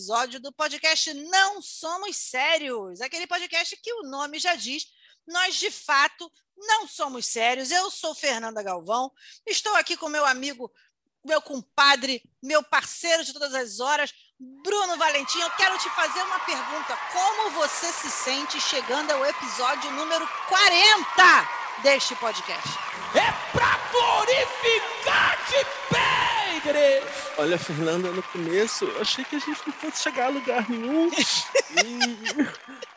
episódio do podcast Não Somos Sérios, aquele podcast que o nome já diz, nós de fato não somos sérios. Eu sou Fernanda Galvão, estou aqui com meu amigo, meu compadre, meu parceiro de todas as horas, Bruno Valentim. Eu quero te fazer uma pergunta: como você se sente chegando ao episódio número 40 deste podcast? É pra glorificar-te bem, igreja! Olha, Fernanda, no começo eu achei que a gente não fosse chegar a lugar nenhum. e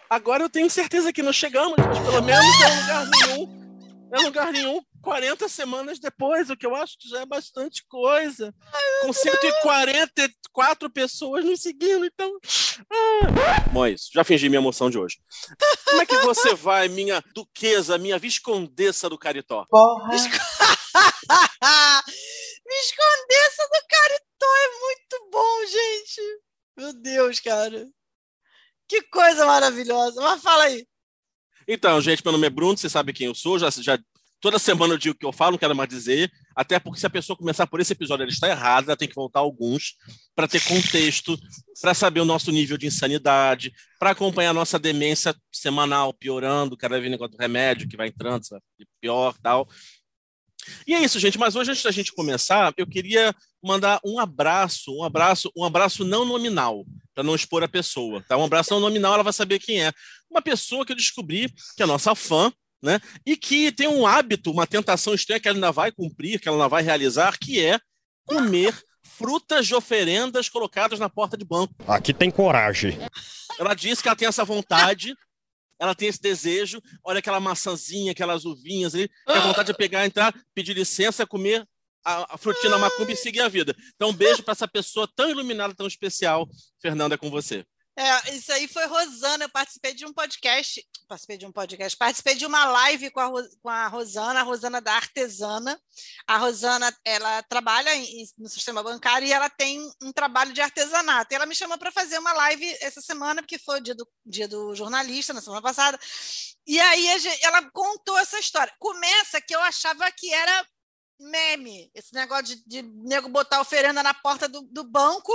agora eu tenho certeza que não chegamos, mas pelo menos é lugar nenhum. É lugar nenhum 40 semanas depois, o que eu acho que já é bastante coisa. Com 144 pessoas nos seguindo, então. Ah. Bom, é isso. Já fingi minha emoção de hoje. Como é que você vai, minha duquesa, minha viscondessa do Caritó? Porra. Viscondessa do Caritó é muito bom, gente. Meu Deus, cara. Que coisa maravilhosa. Mas fala aí. Então, gente, meu nome é Bruno, você sabe quem eu sou, já, já toda semana eu digo o que eu falo, não quero mais dizer, até porque se a pessoa começar por esse episódio, ela está errada, ela tem que voltar alguns para ter contexto, para saber o nosso nível de insanidade, para acompanhar a nossa demência semanal piorando, cada vez enquanto remédio que vai entrando, sabe? pior tal. E é isso, gente. Mas hoje, antes da gente começar, eu queria mandar um abraço, um abraço, um abraço não nominal, para não expor a pessoa. Tá? Um abraço não nominal, ela vai saber quem é. Uma pessoa que eu descobri que é nossa fã, né? E que tem um hábito, uma tentação estranha que ela ainda vai cumprir, que ela ainda vai realizar, que é comer frutas de oferendas colocadas na porta de banco. Aqui tem coragem. Ela disse que ela tem essa vontade ela tem esse desejo, olha aquela maçãzinha, aquelas uvinhas ali, tem a vontade de pegar, entrar, pedir licença, comer a, a frutinha macumba e seguir a vida. Então, um beijo para essa pessoa tão iluminada, tão especial. Fernanda, é com você. É, isso aí foi Rosana. Eu participei de um podcast, participei de um podcast, participei de uma live com a, com a Rosana, a Rosana da Artesana. A Rosana, ela trabalha em, no sistema bancário e ela tem um trabalho de artesanato. E ela me chamou para fazer uma live essa semana, porque foi o dia do, dia do jornalista, na semana passada. E aí gente, ela contou essa história. Começa que eu achava que era meme, esse negócio de, de nego botar oferenda na porta do, do banco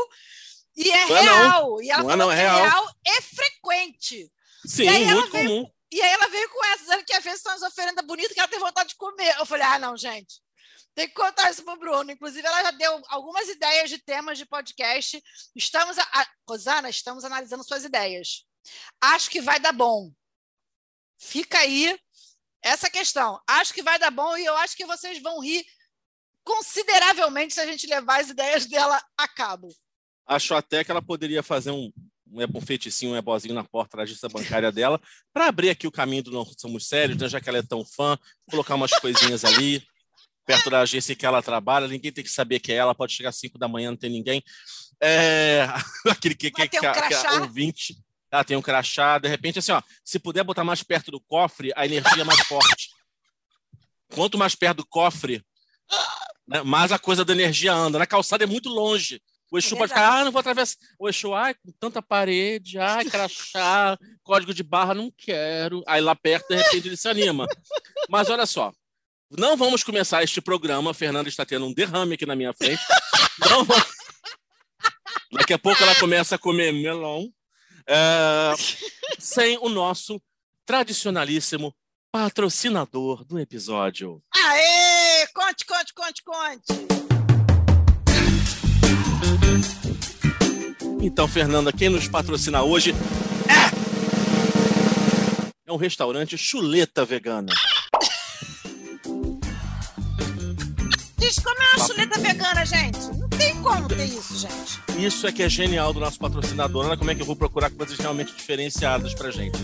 e é, é real. Não. E ela não é falou é, não, é real. real é frequente. Sim, muito veio, comum. E aí ela veio com essa, dizendo que às vezes são as oferendas bonitas que ela tem vontade de comer. Eu falei, ah, não, gente. Tem que contar isso pro Bruno. Inclusive, ela já deu algumas ideias de temas de podcast. Estamos, a, a, Rosana, estamos analisando suas ideias. Acho que vai dar bom. Fica aí essa questão. Acho que vai dar bom e eu acho que vocês vão rir consideravelmente se a gente levar as ideias dela a cabo. Acho até que ela poderia fazer um, um, um feiticinho, um ebozinho na porta da agência bancária dela, para abrir aqui o caminho do Não Somos Sérios, né, já que ela é tão fã, colocar umas coisinhas ali, perto da agência que ela trabalha, ninguém tem que saber que é ela, pode chegar às 5 da manhã, não tem ninguém. É... Aquele que, que, que, que, que ouvinte. Ela tem um crachá, de repente, assim, ó, se puder botar mais perto do cofre, a energia é mais forte. Quanto mais perto do cofre, né, mais a coisa da energia anda. Na calçada é muito longe. O Exu é pode ficar, ah, não vou atravessar. O Exu, ai, com tanta parede, ai, crachá, código de barra, não quero. Aí lá perto, de repente, ele se anima. Mas olha só, não vamos começar este programa. A Fernanda está tendo um derrame aqui na minha frente. Não vamos... Daqui a pouco ela começa a comer melão. É... sem o nosso tradicionalíssimo patrocinador do episódio. Aê! Conte, conte, conte, conte! Então, Fernanda, quem nos patrocina hoje é, é um restaurante chuleta vegana. Diz como é uma chuleta vegana, gente? Não tem como ter isso, gente. Isso é que é genial do nosso patrocinador. Olha como é que eu vou procurar coisas realmente diferenciadas pra gente.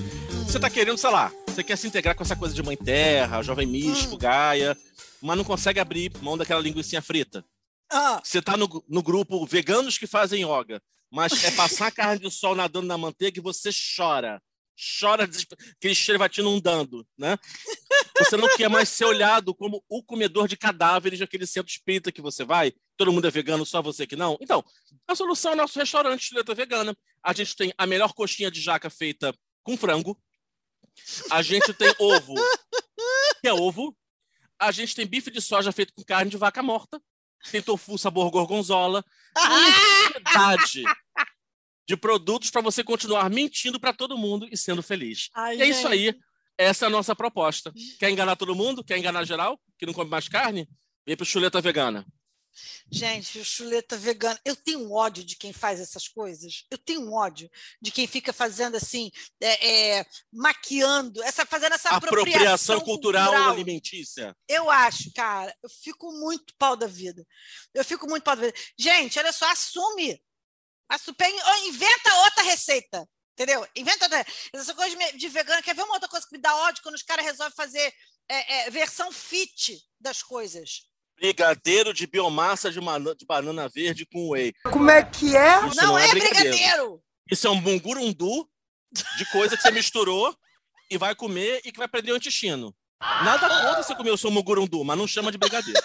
Você tá querendo, sei lá, você quer se integrar com essa coisa de mãe terra, jovem místico, hum. Gaia, mas não consegue abrir mão daquela linguiça frita. Ah. Você tá no, no grupo veganos que fazem yoga mas é passar a carne de sol nadando na manteiga e você chora. Chora aquele cheiro inundando, né? Você não quer mais ser olhado como o comedor de cadáveres daquele centro espírita que você vai. Todo mundo é vegano, só você que não. Então, a solução é nosso restaurante de letra vegana. A gente tem a melhor coxinha de jaca feita com frango. A gente tem ovo, que é ovo. A gente tem bife de soja feito com carne de vaca morta. tem tofu sabor gorgonzola, uma infinidade de produtos para você continuar mentindo para todo mundo e sendo feliz. Ai, e é isso aí. Essa é a nossa proposta. Quer enganar todo mundo? Quer enganar geral? Que não come mais carne? Vem para chuleta vegana. Gente, o chuleta vegana. Eu tenho um ódio de quem faz essas coisas. Eu tenho um ódio de quem fica fazendo assim, é, é, maquiando, essa, fazendo essa apropriação, Apropriação cultural, alimentícia. Eu acho, cara, eu fico muito pau da vida. Eu fico muito pau da vida. Gente, olha só, assume. Assume ou inventa outra receita. Entendeu? Inventa outra. Essa coisa de, de vegano. Quer ver uma outra coisa que me dá ódio quando os caras resolvem fazer é, é, versão fit das coisas? Brigadeiro de biomassa de, mana- de banana verde com whey. Como é que é? Isso não, é brigadeiro. brigadeiro. Isso é um mungurundu de coisa que você misturou e vai comer e que vai prender o intestino. Nada contra você comer o seu mungurundu, mas não chama de brigadeiro.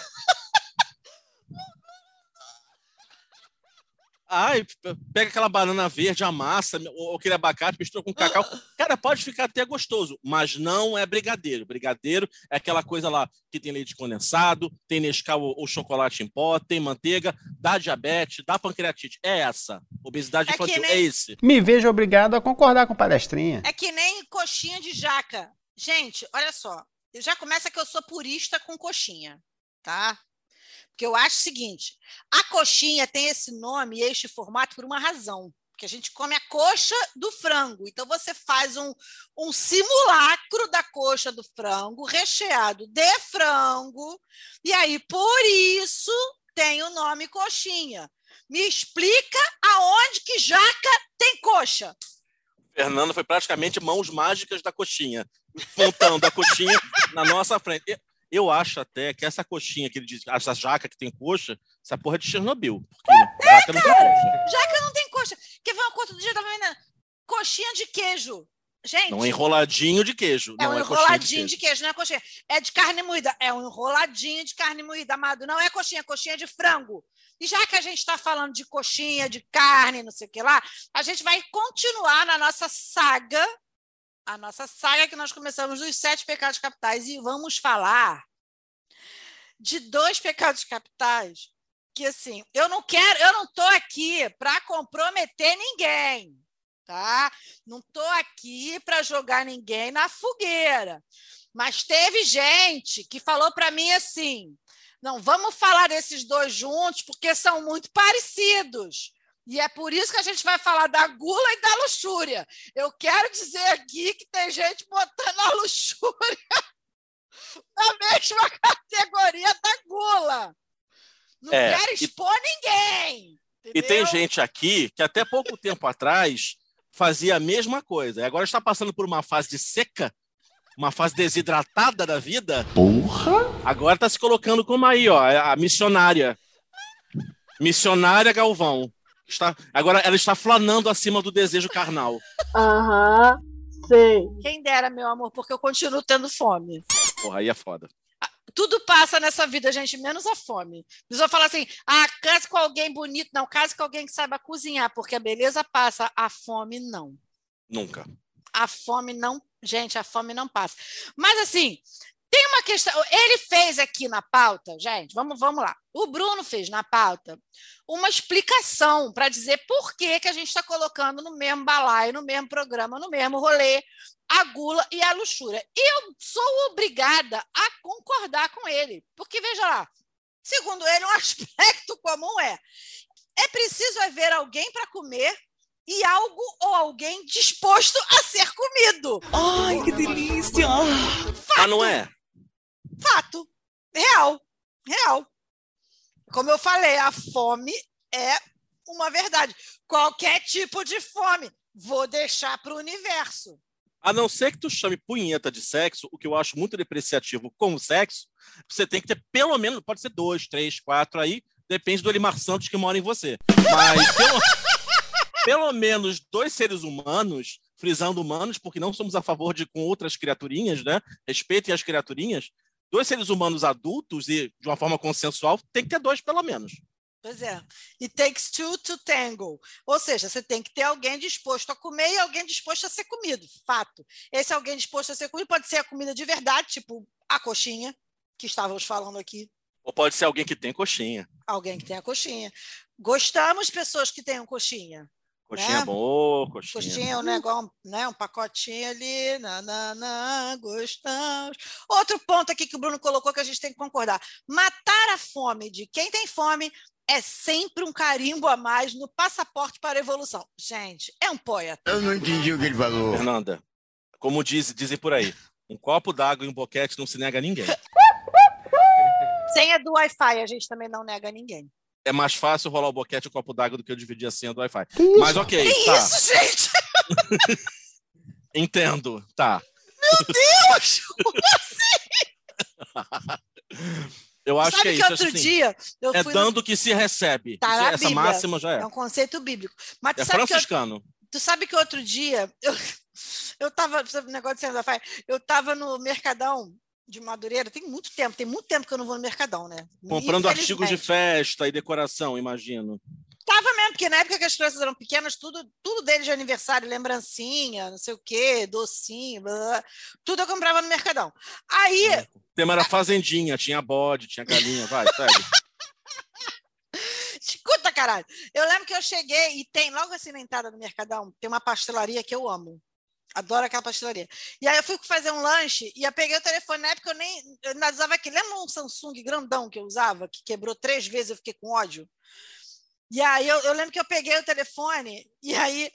Ai, pega aquela banana verde, amassa, ou aquele abacate, mistura com cacau. Cara, pode ficar até gostoso, mas não é brigadeiro. Brigadeiro é aquela coisa lá que tem leite condensado, tem Nescau ou chocolate em pó, tem manteiga, dá diabetes, dá pancreatite. É essa. Obesidade É que infantil. nem- É esse. Me vejo obrigado a concordar com palestrinha. É que nem coxinha de jaca. Gente, olha só. Já começa que eu sou purista com coxinha, tá? Porque eu acho o seguinte: a coxinha tem esse nome e este formato por uma razão. Porque a gente come a coxa do frango. Então você faz um, um simulacro da coxa do frango, recheado de frango, e aí por isso tem o nome coxinha. Me explica aonde que jaca tem coxa. Fernando foi praticamente mãos mágicas da coxinha, montando a coxinha na nossa frente. Eu- acho até que essa coxinha que ele diz, essa jaca que tem coxa, essa porra é de Chernobyl. Porque jaca não tem coxa. Jaca não tem coxa. Quer ver uma coisa do dia da manhã? Coxinha de queijo. Gente, Não é enroladinho de queijo. é um é enroladinho de de queijo. queijo, não é coxinha. É de carne moída. É um enroladinho de carne moída, amado. Não é coxinha, coxinha de frango. E já que a gente está falando de coxinha, de carne, não sei o que lá, a gente vai continuar na nossa saga, a nossa saga que nós começamos dos sete pecados capitais, e vamos falar de dois pecados capitais que assim, eu não quero, eu não estou aqui para comprometer ninguém, tá? Não estou aqui para jogar ninguém na fogueira. Mas teve gente que falou para mim assim: não, vamos falar desses dois juntos, porque são muito parecidos. E é por isso que a gente vai falar da gula e da luxúria. Eu quero dizer aqui que tem gente botando a luxúria na mesma categoria da gula. Não É, quero e- expor ninguém. E tem entendeu? gente aqui que até pouco tempo atrás fazia a mesma coisa. E agora está passando por uma fase de seca, uma fase desidratada da vida. Porra! Agora está se colocando como aí, ó, a missionária. Missionária Galvão. Está, agora ela está flanando acima do desejo carnal. Aham, sei. Quem dera, meu amor, porque eu continuo tendo fome. Porra, aí é foda. Tudo passa nessa vida, gente, menos a fome. A pessoa fala assim: ah, case com alguém bonito. Não, case com alguém que saiba cozinhar, porque a beleza passa, a fome não. Nunca. A fome não. Gente, a fome não passa. Mas assim, tem uma questão. Ele fez aqui na pauta, gente, vamos, vamos lá. O Bruno fez na pauta uma explicação para dizer por que, que a gente está colocando no mesmo balaio, no mesmo programa, no mesmo rolê, a gula e a luxúria. E eu sou obrigada a concordar com ele. Porque, veja lá, segundo ele, um aspecto comum é: é preciso haver alguém para comer e algo ou alguém disposto a ser comido. Ai, que delícia! Mas não é? Fato. Real. Real. Como eu falei, a fome é uma verdade. Qualquer tipo de fome. Vou deixar para o universo. A não ser que tu chame punheta de sexo, o que eu acho muito depreciativo com o sexo, você tem que ter pelo menos, pode ser dois, três, quatro aí, depende do Elimar Santos que mora em você. Mas pelo, pelo menos dois seres humanos, frisando humanos, porque não somos a favor de com outras criaturinhas, né? Respeitem as criaturinhas. Dois seres humanos adultos e de uma forma consensual, tem que ter dois pelo menos. Pois é. It takes two to tango. Ou seja, você tem que ter alguém disposto a comer e alguém disposto a ser comido. Fato. Esse alguém disposto a ser comido pode ser a comida de verdade, tipo a coxinha, que estávamos falando aqui. Ou pode ser alguém que tem coxinha. Alguém que tenha coxinha. Gostamos pessoas que tenham coxinha. Coxinha né? boa, coxinha. Coxinha é um negócio, né? Um pacotinho ali, nananã, gostamos. Outro ponto aqui que o Bruno colocou que a gente tem que concordar: matar a fome de quem tem fome é sempre um carimbo a mais no passaporte para a evolução. Gente, é um poeta. Eu não entendi o que ele falou. Fernanda, como diz, dizem por aí, um copo d'água e um boquete não se nega a ninguém. Senha do Wi-Fi, a gente também não nega a ninguém. É mais fácil rolar o boquete e o copo d'água do que eu dividir a senha do Wi-Fi. Mas ok, Que tá. isso, gente? Entendo, tá. Deus! Eu acho Sabe que é que, isso. outro acho assim, dia eu é fui no- dando que se recebe. Tá Isso- na essa Bíblia. máxima já É é. um conceito bíblico. Mas É eu, franciscano. tu sabe que outro dia eu, eu tava, negócio de Fé, eu tava no Mercadão de Madureira, tem muito tempo, tem muito tempo que eu não vou no Mercadão, né? Comprando artigos de festa e decoração, imagino. Tava mesmo, porque na época que as crianças eram pequenas, tudo, tudo deles de aniversário, lembrancinha, não sei o quê, docinho, blá, blá, blá, tudo eu comprava no Mercadão. Aí, O tema era fazendinha, tinha bode, tinha galinha, vai, segue. escuta, caralho, eu lembro que eu cheguei e tem, logo assim na entrada do Mercadão, tem uma pastelaria que eu amo. Adoro aquela pastelaria. E aí eu fui fazer um lanche e eu peguei o telefone. Na época eu nem eu ainda usava aquele. Lembra um Samsung grandão que eu usava, que quebrou três vezes, eu fiquei com ódio? E aí eu, eu lembro que eu peguei o telefone e aí,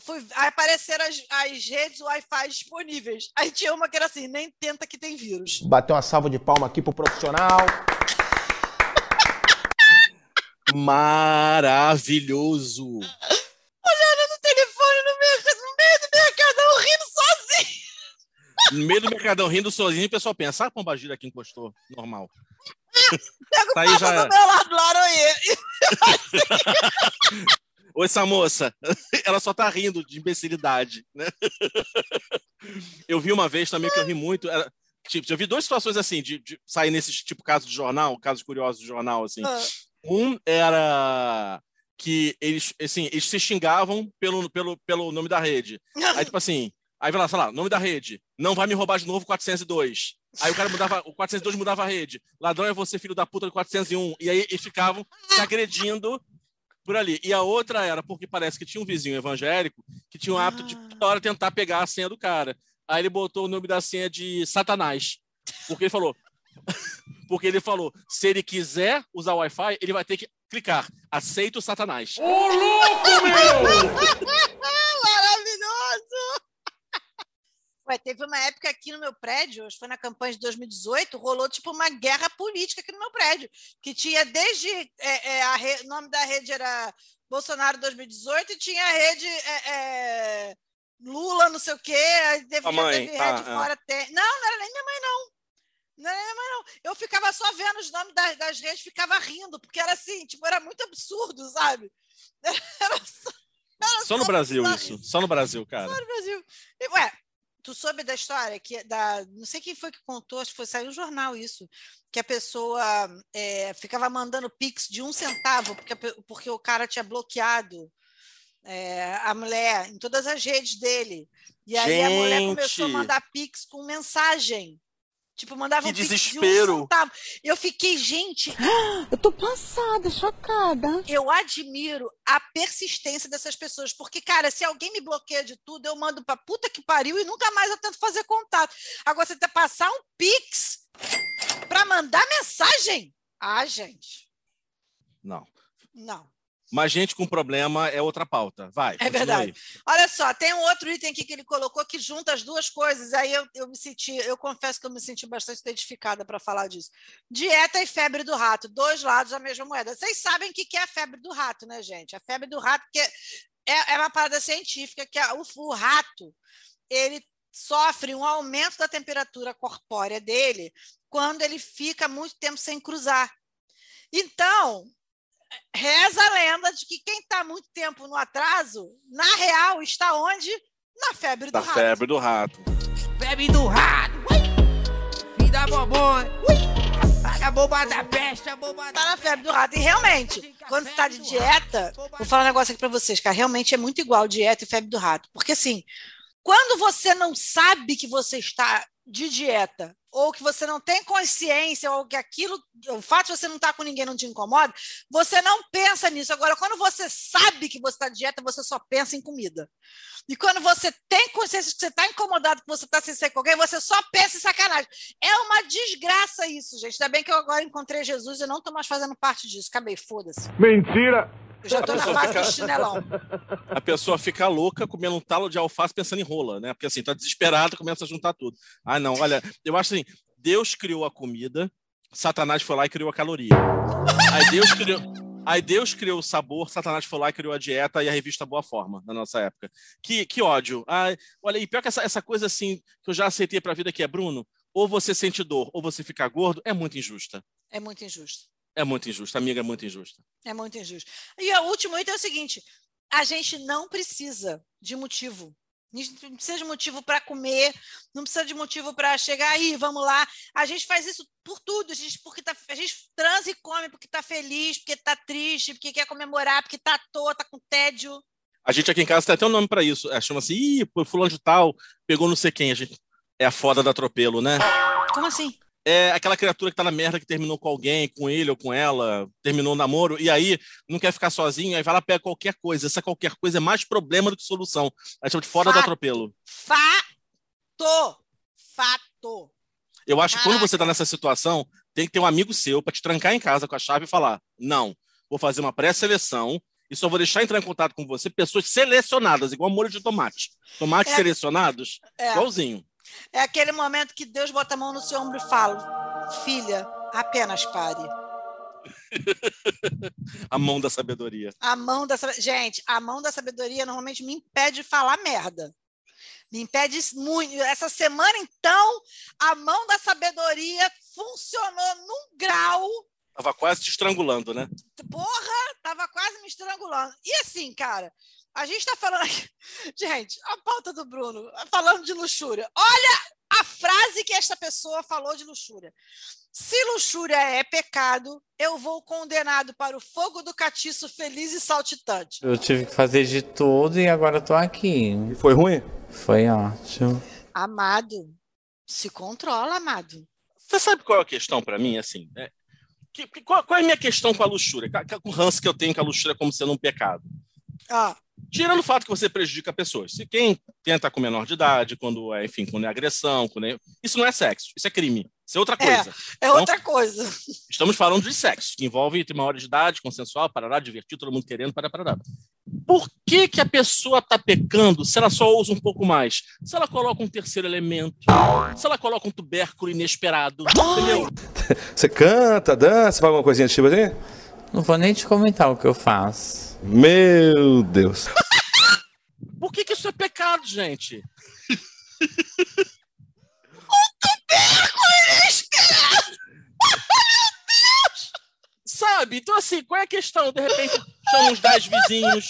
fui, aí apareceram as, as redes Wi-Fi disponíveis. Aí tinha uma que era assim, nem tenta que tem vírus. Bateu uma salva de palma aqui pro profissional. Maravilhoso. Olhando no telefone no meio, no meio do mercadão, rindo sozinho. No meio do mercadão rindo sozinho, o pessoal pensa, ah, a pomba gira que encostou. Normal. Pego Tá aí já- do meu lado, Laroê. Oi, essa moça. Ela só tá rindo de imbecilidade, né? Eu vi uma vez também que eu ri muito. Era, tipo, eu vi duas situações assim, de, de sair nesse tipo caso de jornal, casos curiosos de jornal, assim. Ah, Um era que eles, assim, eles se xingavam pelo, pelo, pelo nome da rede. Aí, tipo assim, aí vai lá, sei lá, nome da rede. Não vai me roubar de novo 402. Aí o cara mudava, o 402 mudava a rede. Ladrão é você, filho da puta do 401. E aí eles ficavam se agredindo por ali. E a outra era porque parece que tinha um vizinho evangélico que tinha o hábito de toda hora tentar pegar a senha do cara. Aí ele botou o nome da senha de Satanás. Porque ele falou. Porque ele falou, se ele quiser usar o Wi-Fi, ele vai ter que clicar. Aceito Satanás. Maravilhoso! Ué, teve uma época aqui no meu prédio, acho que foi na campanha de 2018, rolou tipo uma guerra política aqui no meu prédio, que tinha desde é, é, re- o nome da rede era Bolsonaro 2018 e tinha a rede é, é, Lula, não sei o quê, aí teve, A mãe, teve tá, rede é. fora. Tem... Não, não era nem minha mãe, não. Não era minha mãe, não. Eu ficava só vendo os nomes das, das redes, ficava rindo, porque era assim, tipo, era muito absurdo, sabe? Era só, era Só no Brasil isso. Só no Brasil, cara. no Brasil. E, ué, tu soube da história que da, não sei quem foi que contou, acho que foi saiu no jornal isso, que a pessoa é, ficava mandando pix de um centavo porque, porque o cara tinha bloqueado é, a mulher em todas as redes dele. E aí a mulher começou a Gente! mandar pix com mensagem. Tipo, mandava Que um de desespero! um centavo. Eu fiquei, gente, Eu tô passada, chocada. eu admiro a persistência dessas pessoas, porque, cara, se alguém me bloqueia de tudo, eu mando pra puta que pariu e nunca mais eu tento fazer contato. Agora, você tem que passar um pix pra mandar mensagem? Ah, gente, Não. não. Mas gente com problema é outra pauta. Vai. É verdade. aí. Olha só, tem um outro item aqui que ele colocou que junta as duas coisas. Aí eu, eu me senti, eu confesso que eu me senti bastante identificada para falar disso. Dieta e febre do rato, dois lados da mesma moeda. Vocês sabem o que é a febre do rato, né, gente? A febre do rato que é, é uma parada científica que a- o, o rato ele sofre um aumento da temperatura corpórea dele quando ele fica muito tempo sem cruzar. Então, reza a lenda de que quem está muito tempo no atraso, na real, está onde? Na febre do Da rato. febre do rato. Febre do rato. Ui. Filho da mamãe. Ui. A bomba da peste, a Está Tá na febre do rato. E realmente, quando você está de dieta, vou falar um negócio aqui para vocês, cara. Realmente é muito igual dieta e febre do rato. Porque assim, quando você não sabe que você está de dieta, ou que você não tem consciência, ou que aquilo, o fato de você não estar com ninguém não te incomoda, você não pensa nisso. Agora, quando você sabe que você está de dieta, você só pensa em comida. E quando você tem consciência que você está incomodado, que você está sem ser com alguém, você só pensa em sacanagem. É uma desgraça isso, gente. Ainda bem que eu agora encontrei Jesus e não estou mais fazendo parte disso. Acabei, foda-se. Mentira! Eu já estou na fase fica- do chinelão. A pessoa fica louca comendo um talo de alface pensando em rola, né? Porque assim, tá desesperada, começa a juntar tudo. Ah, não, olha, eu acho assim, Deus criou a comida, Satanás foi lá e criou a caloria. Aí Deus criou, aí Deus criou o sabor, Satanás foi lá e criou a dieta e a revista Boa Forma, na nossa época. Que, que ódio. Ai, olha, e pior que essa, essa coisa assim, que eu já aceitei pra vida que é, Bruno, ou você sente dor, ou você fica gordo, é muito injusta. É muito injusto. É muito injusta, amiga, é muito injusta. É muito injusto. E o último item é o seguinte: a gente não precisa de motivo. A gente não precisa de motivo para comer, não precisa de motivo para chegar aí, vamos lá. A gente faz isso por tudo. A gente, porque tá, a gente transa e come porque está feliz, porque está triste, porque quer comemorar, porque está à toa, está com tédio. A gente aqui em casa tem até um nome pra isso. É, chama-se, ih, fulano de tal, pegou não sei quem. A gente... É a foda do atropelo, né? Como assim? É aquela criatura que tá na merda que terminou com alguém, com ele ou com ela, terminou o namoro, e aí não quer ficar sozinho, aí vai lá pega qualquer coisa. Essa qualquer coisa é mais problema do que solução. A gente chama de foda do Fato. atropelo. Fato! Fato! Eu acho que quando você tá Caraca. nessa situação, tem que ter um amigo seu pra te trancar em casa com a chave e falar: não, vou fazer uma pré-seleção e só vou deixar entrar em contato com você pessoas selecionadas, igual molho de tomate. Tomates É. selecionados, É. igualzinho. É aquele momento que Deus bota a mão no seu ombro e fala: Filha, apenas pare. A mão da sabedoria. A mão da gente, a mão da sabedoria normalmente me impede de falar merda. Me impede muito. Essa semana, então, a mão da sabedoria funcionou num grau. Tava quase te estrangulando, né? Porra, tava quase me estrangulando. E assim, cara, a gente tá falando aqui. Gente, a pauta do Bruno, falando de luxúria. Olha a frase que esta pessoa falou de luxúria. Se luxúria é pecado, eu vou condenado para o fogo do catiço feliz e saltitante. Eu tive que fazer de tudo e agora tô aqui. E foi ruim? Foi ótimo. Amado, se controla, amado. Você sabe qual é a questão pra mim, assim? É, que- que- qual, qual é a minha questão com a luxúria? Com- Com o ranço que eu tenho com a luxúria como sendo um pecado? Ó, Tirando o fato que você prejudica pessoas. Se quem tenta com menor de idade, quando é, enfim, quando é agressão, quando é... isso não é sexo, isso é crime. Isso é outra É. coisa. é outra coisa. Estamos falando de sexo, que envolve ter maior de idade, consensual, parará, divertir, todo mundo querendo, para parará. Por que, que a pessoa está pecando se ela só ousa um pouco mais? Se ela coloca um terceiro elemento, se ela coloca um tubérculo inesperado, entendeu? Você canta, dança, faz alguma coisinha do tipo assim? Não vou nem te comentar o que eu faço. Meu Deus. Por que, que isso é pecado, gente? Sabe? Então, assim, qual é a questão? De repente, chama uns 10 vizinhos.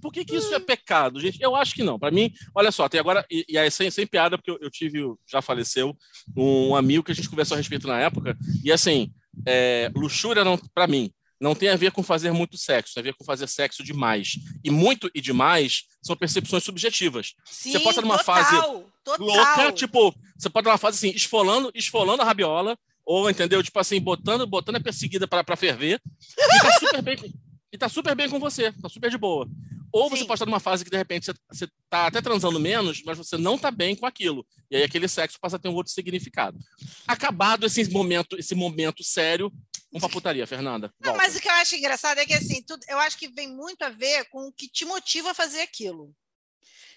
Por que, que isso é pecado, gente? Eu acho que não. Para mim, olha só, tem agora, e, e aí sem, sem piada, porque eu, eu tive, já faleceu, um amigo que a gente conversou a respeito na época, e assim, é, luxúria, não, para mim, não tem a ver com fazer muito sexo, tem a ver com fazer sexo demais. E muito e demais são percepções subjetivas. Sim, Você pode estar numa total, fase total. louca, tipo, você pode dar uma fase assim, esfolando, esfolando a rabiola, ou entendeu? Tipo assim, botando, botando a perseguida para ferver, e tá super bem, com- e tá super bem com você, tá super de boa. Ou você Sim. pode estar numa fase que de repente você, você tá até transando menos, mas você não tá bem com aquilo. E aí aquele sexo passa a ter um outro significado. Acabado esse momento, esse momento sério, vamos pra putaria, Fernanda. Não, mas o que eu acho engraçado é que assim, tudo, eu acho que vem muito a ver com o que te motiva a fazer aquilo.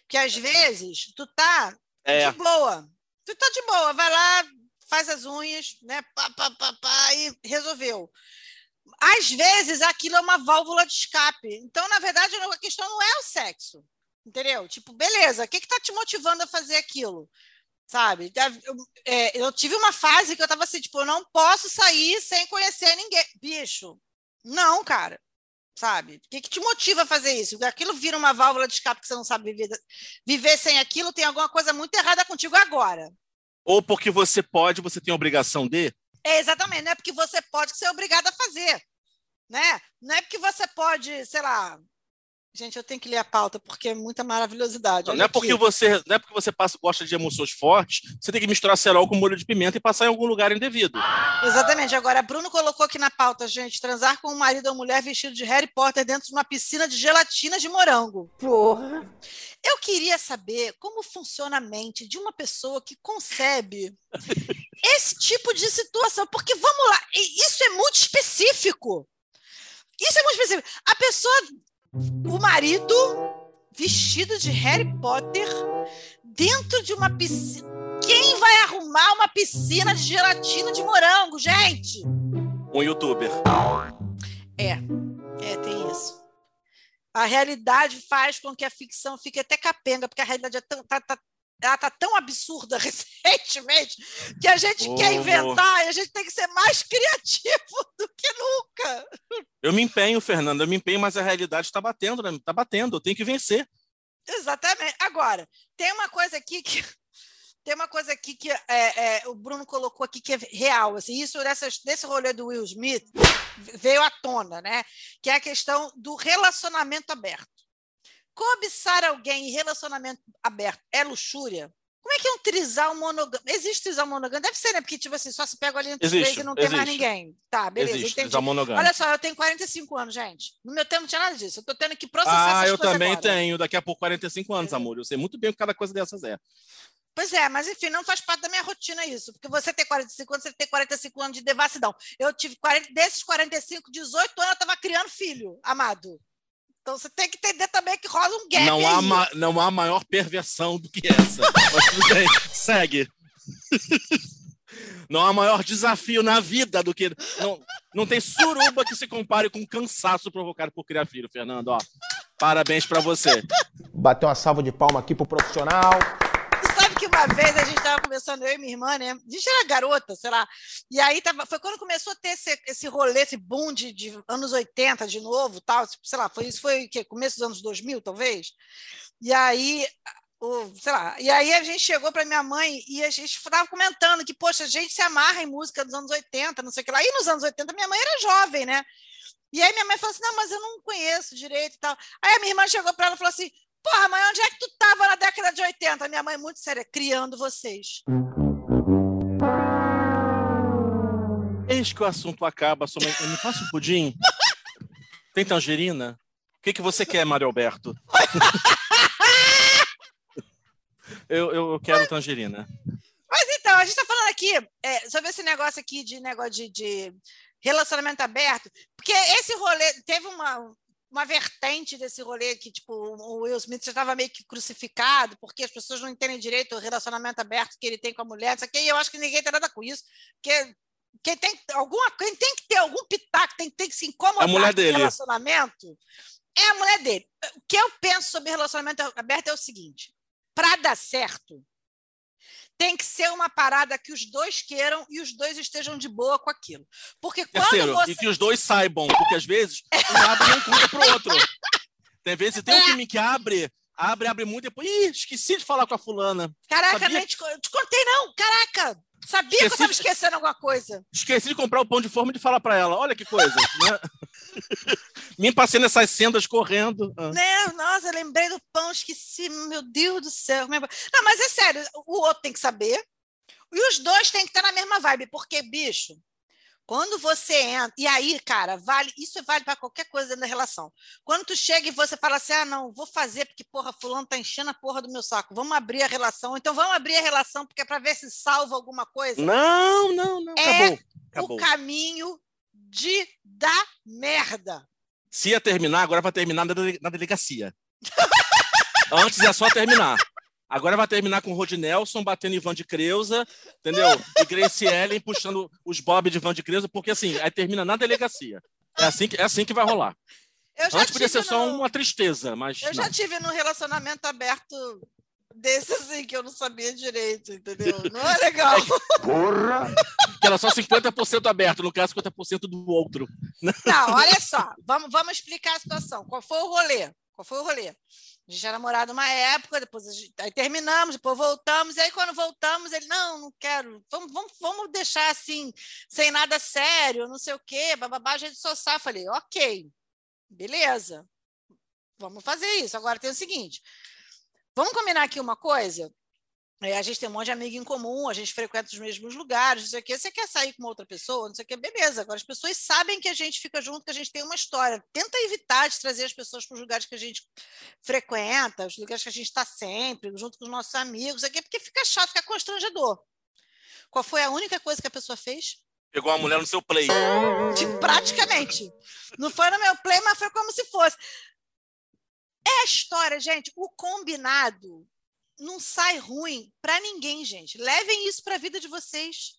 Que às vezes tu tá É, de boa. Tu tá de boa, vai lá, faz as unhas, né? Pá, pá, pá, pá, e resolveu. Às vezes aquilo é uma válvula de escape. Então, na verdade, a questão não é o sexo. Entendeu? Tipo, beleza, o que está te motivando a fazer aquilo? Sabe? Eu, é, eu tive uma fase que eu tava assim, tipo, eu não posso sair sem conhecer ninguém. Bicho, não, cara. Sabe? O que, que te motiva a fazer isso? Aquilo vira uma válvula de escape que você não sabe viver, viver sem aquilo, tem alguma coisa muito errada contigo agora. ou porque você pode, você tem a obrigação de. É, exatamente, não é porque você pode que você é obrigado a fazer. Né? Não é porque você pode, sei lá, Gente, eu tenho que ler a pauta porque é muita maravilhosidade. Não, não é porque você, não é porque você passa, gosta de emoções fortes, você tem que misturar cerol com molho de pimenta e passar em algum lugar indevido. Exatamente. Agora, Bruno colocou aqui na pauta, gente, transar com um marido ou mulher vestido de Harry Potter dentro de uma piscina de gelatina de morango. Porra. Eu queria saber como funciona a mente de uma pessoa que concebe esse tipo de situação, porque vamos lá, isso é muito específico. Isso é muito específico. A pessoa, o marido vestido de Harry Potter dentro de uma piscina. Quem vai arrumar uma piscina de gelatina de morango, gente? Um youtuber. É, é, tem isso. A realidade faz com que a ficção fique até capenga, porque a realidade é tão, tá, tá- ela tá tão absurda recentemente que a gente Oh. quer inventar e a gente tem que ser mais criativo do que nunca. Eu me empenho, Fernando, eu me empenho, mas a realidade está batendo, né? Está batendo, eu tenho que vencer. Exatamente. Agora, tem uma coisa aqui que tem uma coisa aqui que é, é, o Bruno colocou aqui que é real. Assim, isso nesse rolê do Will Smith veio à tona, né? Que é a questão do relacionamento aberto. Cobiçar alguém em relacionamento aberto é luxúria? Como é que é um trisal monogâmico? Existe trisal monogâmico? Deve ser, né? Porque, tipo assim, só se pega ali entre Existe, três e não tem mais existe. ninguém. Tá, beleza, Existe, entendi. trisal monogâmico. Olha só, eu tenho 45 anos, gente. No meu tempo não tinha nada disso. Eu tô tendo que processar Ah, eu também agora. tenho, daqui a pouco 45 anos, amor. Eu sei muito bem o que cada coisa dessas é. Pois é, mas enfim, não faz parte da minha rotina isso, porque você ter 45 anos, você tem 45 anos de devassidão. Eu tive 40, desses 45, 18 anos eu estava criando filho, amado. Então você tem que entender também que rola um gap. Não há, ma- não há maior perversão do que essa. Mas tudo bem, segue. Não há maior desafio na vida do que. Não, não tem suruba que se compare com o cansaço provocado por criar filho, Fernando. Ó, parabéns pra você. Bater uma salva de palma aqui pro profissional. Uma vez a gente estava conversando, eu e minha irmã, né? A gente era garota, sei lá. E aí tava, foi quando começou a ter esse, esse rolê, esse boom de, de anos 80 de novo, tal. Sei lá, foi isso foi o? Começo dos anos 2000, talvez. E aí, sei lá, e aí a gente chegou para minha mãe e a gente estava comentando que, poxa, a gente se amarra em música dos anos 80, não sei o que lá. E nos anos 80 minha mãe era jovem, né? E aí minha mãe falou assim: não, mas eu não conheço direito e tal. Aí a minha irmã chegou para ela e falou assim: porra, mãe, onde é que tu estava na década de 80? Minha mãe, muito séria, criando vocês. Eis que o assunto acaba. Sua mãe, me passa um pudim? Tem tangerina? O que, que você quer, Mário Alberto? eu, eu, eu quero tangerina. Mas então, a gente está falando aqui é, sobre esse negócio aqui de negócio de, de relacionamento aberto, porque esse rolê teve uma, uma vertente desse rolê que, tipo, o Will Smith já estava meio que crucificado, porque as pessoas não entendem direito o relacionamento aberto que ele tem com a mulher, isso aqui, e eu acho que ninguém tem nada com isso, porque quem tem, alguma, quem tem que ter algum pitaco, tem, tem que se incomodar a mulher com dele. relacionamento, é a mulher dele. O que eu penso sobre relacionamento aberto é o seguinte, para dar certo, tem que ser uma parada que os dois queiram e os dois estejam de boa com aquilo. Porque quando Terceiro, você. e que os dois saibam, porque às vezes um abre e não conta pro outro. Tem vezes tem um time que abre, abre, abre muito, depois, ih, esqueci de falar com a fulana. Caraca, sabia? nem te, te contei, não! Caraca! Sabia que eu Esqueci estava de- esquecendo alguma coisa. Esqueci de comprar o pão de forma e de falar pra ela. Olha que coisa. né? Me passei nessas sendas correndo. Ah. Né? Nossa, lembrei do pão, esqueci. Meu Deus do céu. é Não, mas é sério, o outro tem que saber. E os dois têm que estar na mesma vibe, porque, bicho, quando você entra. E aí, cara, vale. Isso vale para qualquer coisa dentro da relação. Quando tu chega e você fala assim: ah, não, vou fazer, porque, porra, fulano tá enchendo a porra do meu saco. Vamos abrir a relação. Então vamos abrir a relação, porque é para ver se salva alguma coisa. Não, não, não. É Acabou. Acabou. O caminho de dar merda. Se ia terminar, agora vai terminar na, dele- na delegacia. Antes é só terminar. Agora vai terminar com o Rod Nelson batendo Ivan de Creuza, entendeu? E Grace Ellen puxando os Bob de Ivan de Creuza, porque assim, aí termina na delegacia. É assim que, é assim que vai rolar. Eu Antes podia ser só no- uma tristeza, mas. Eu não. já tive num relacionamento aberto desse assim, que eu não sabia direito, entendeu? Não é legal. Que era só 50% aberto, no caso, 50% do outro. Não, olha só, vamos, vamos explicar a situação. Qual foi o rolê? Qual foi o rolê? A gente era namorado uma época, depois a gente, aí terminamos, depois voltamos, e aí quando voltamos, ele, não, não quero, vamos, vamos, vamos deixar assim, sem nada sério, não sei o quê, bababá, a gente só sai. Eu falei, ok, beleza. Vamos fazer isso. Agora tem o seguinte: vamos combinar aqui uma coisa? É, a gente tem um monte de amigo em comum, a gente frequenta os mesmos lugares, não sei o quê. Você quer sair com uma outra pessoa, não sei o quê, beleza. Agora, as pessoas sabem que a gente fica junto, que a gente tem uma história. Tenta evitar de trazer as pessoas para os lugares que a gente frequenta, os lugares que a gente está sempre, junto com os nossos amigos, aqui, porque fica chato, fica constrangedor. Qual foi a única coisa que a pessoa fez? Pegou a mulher no seu play. De- praticamente. Não foi no meu play, mas foi como se fosse. É a história, gente. O combinado não sai ruim para ninguém, gente. Levem isso para a vida de vocês.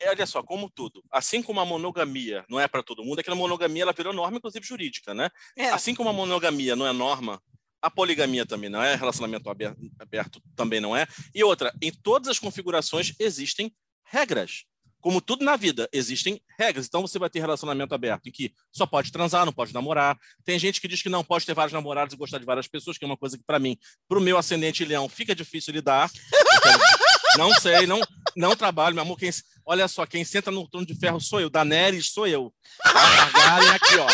É, olha só, como tudo. Assim como a monogamia não é para todo mundo, é que a monogamia ela virou norma, inclusive jurídica, né? É. Assim como a monogamia não é norma, a poligamia também não é, relacionamento aberto, aberto também não é. E outra, em todas as configurações existem regras. Como tudo na vida, existem regras. Então você vai ter relacionamento aberto em que só pode transar, não pode namorar. Tem gente que diz que não pode ter vários namorados e gostar de várias pessoas, que é uma coisa que, para mim, para o meu ascendente leão, fica difícil lidar. Não sei, não, não trabalho, meu amor. Quem, olha só, quem senta no trono de ferro sou eu, Daenerys sou eu. Targaryen aqui, ó.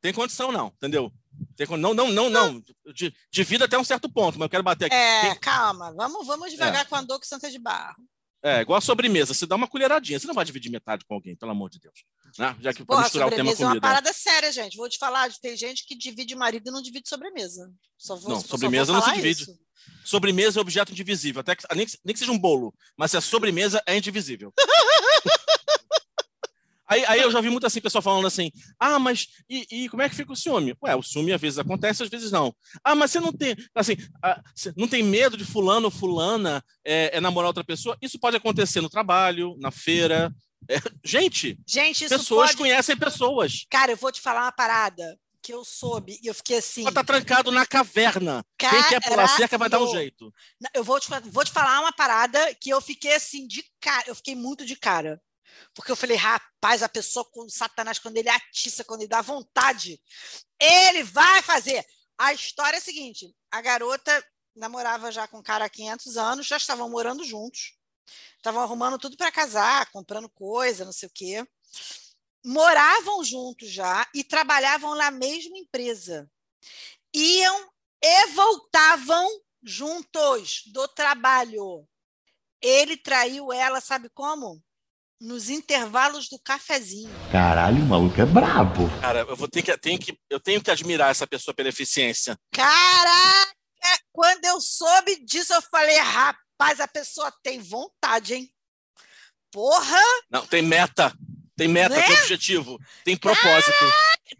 Tem condição, não, entendeu? Tem não, não, não, não. De, de vida até um certo ponto, mas eu quero bater aqui. É, Quem- calma. Vamos, vamos devagar com a Andor que Santa de Barro. É, igual a sobremesa, você dá uma colheradinha, você não vai dividir metade com alguém, pelo amor de Deus. Né? Já que para Porra, misturar o tema sobremesa é uma comida. parada séria, gente. Vou te falar, tem gente que divide marido e não divide sobremesa. Só vou, Não, sobremesa não se divide. isso. Sobremesa é objeto indivisível, até que, nem, que, nem que seja um bolo, mas se a sobremesa é indivisível. Aí, aí eu já vi muito assim, pessoal falando assim: ah, mas e, e como é que fica o ciúme? Ué, o ciúme às vezes acontece, às vezes não. Ah, mas você não tem, assim, ah, não tem medo de fulano ou fulana é, é namorar outra pessoa? Isso pode acontecer no trabalho, na feira. É, gente, Gente, pessoas pode... conhecem pessoas. Cara, eu vou te falar uma parada que eu soube e eu fiquei assim. Ela tá trancado na caverna. Quem quer pular cerca vai dar um jeito. Eu vou te, vou te falar uma parada que eu fiquei assim de cara, eu fiquei muito de cara. Porque eu falei, rapaz, a pessoa com Satanás, quando ele atiça, quando ele dá vontade, ele vai fazer. A história é a seguinte: a garota namorava já com um cara há 500 anos, já estavam morando juntos, estavam arrumando tudo para casar, comprando coisa, não sei o quê. Moravam juntos já e trabalhavam na mesma empresa. Iam e voltavam juntos do trabalho. Ele traiu ela, sabe como? Nos intervalos do cafezinho. Caralho, o maluco é brabo. Cara, eu vou ter que, tenho que, eu tenho que admirar essa pessoa pela eficiência. Caraca! Quando eu soube disso, eu falei, rapaz, a pessoa tem vontade, hein? Porra! Não, tem meta. Tem meta, Né? tem objetivo, tem propósito.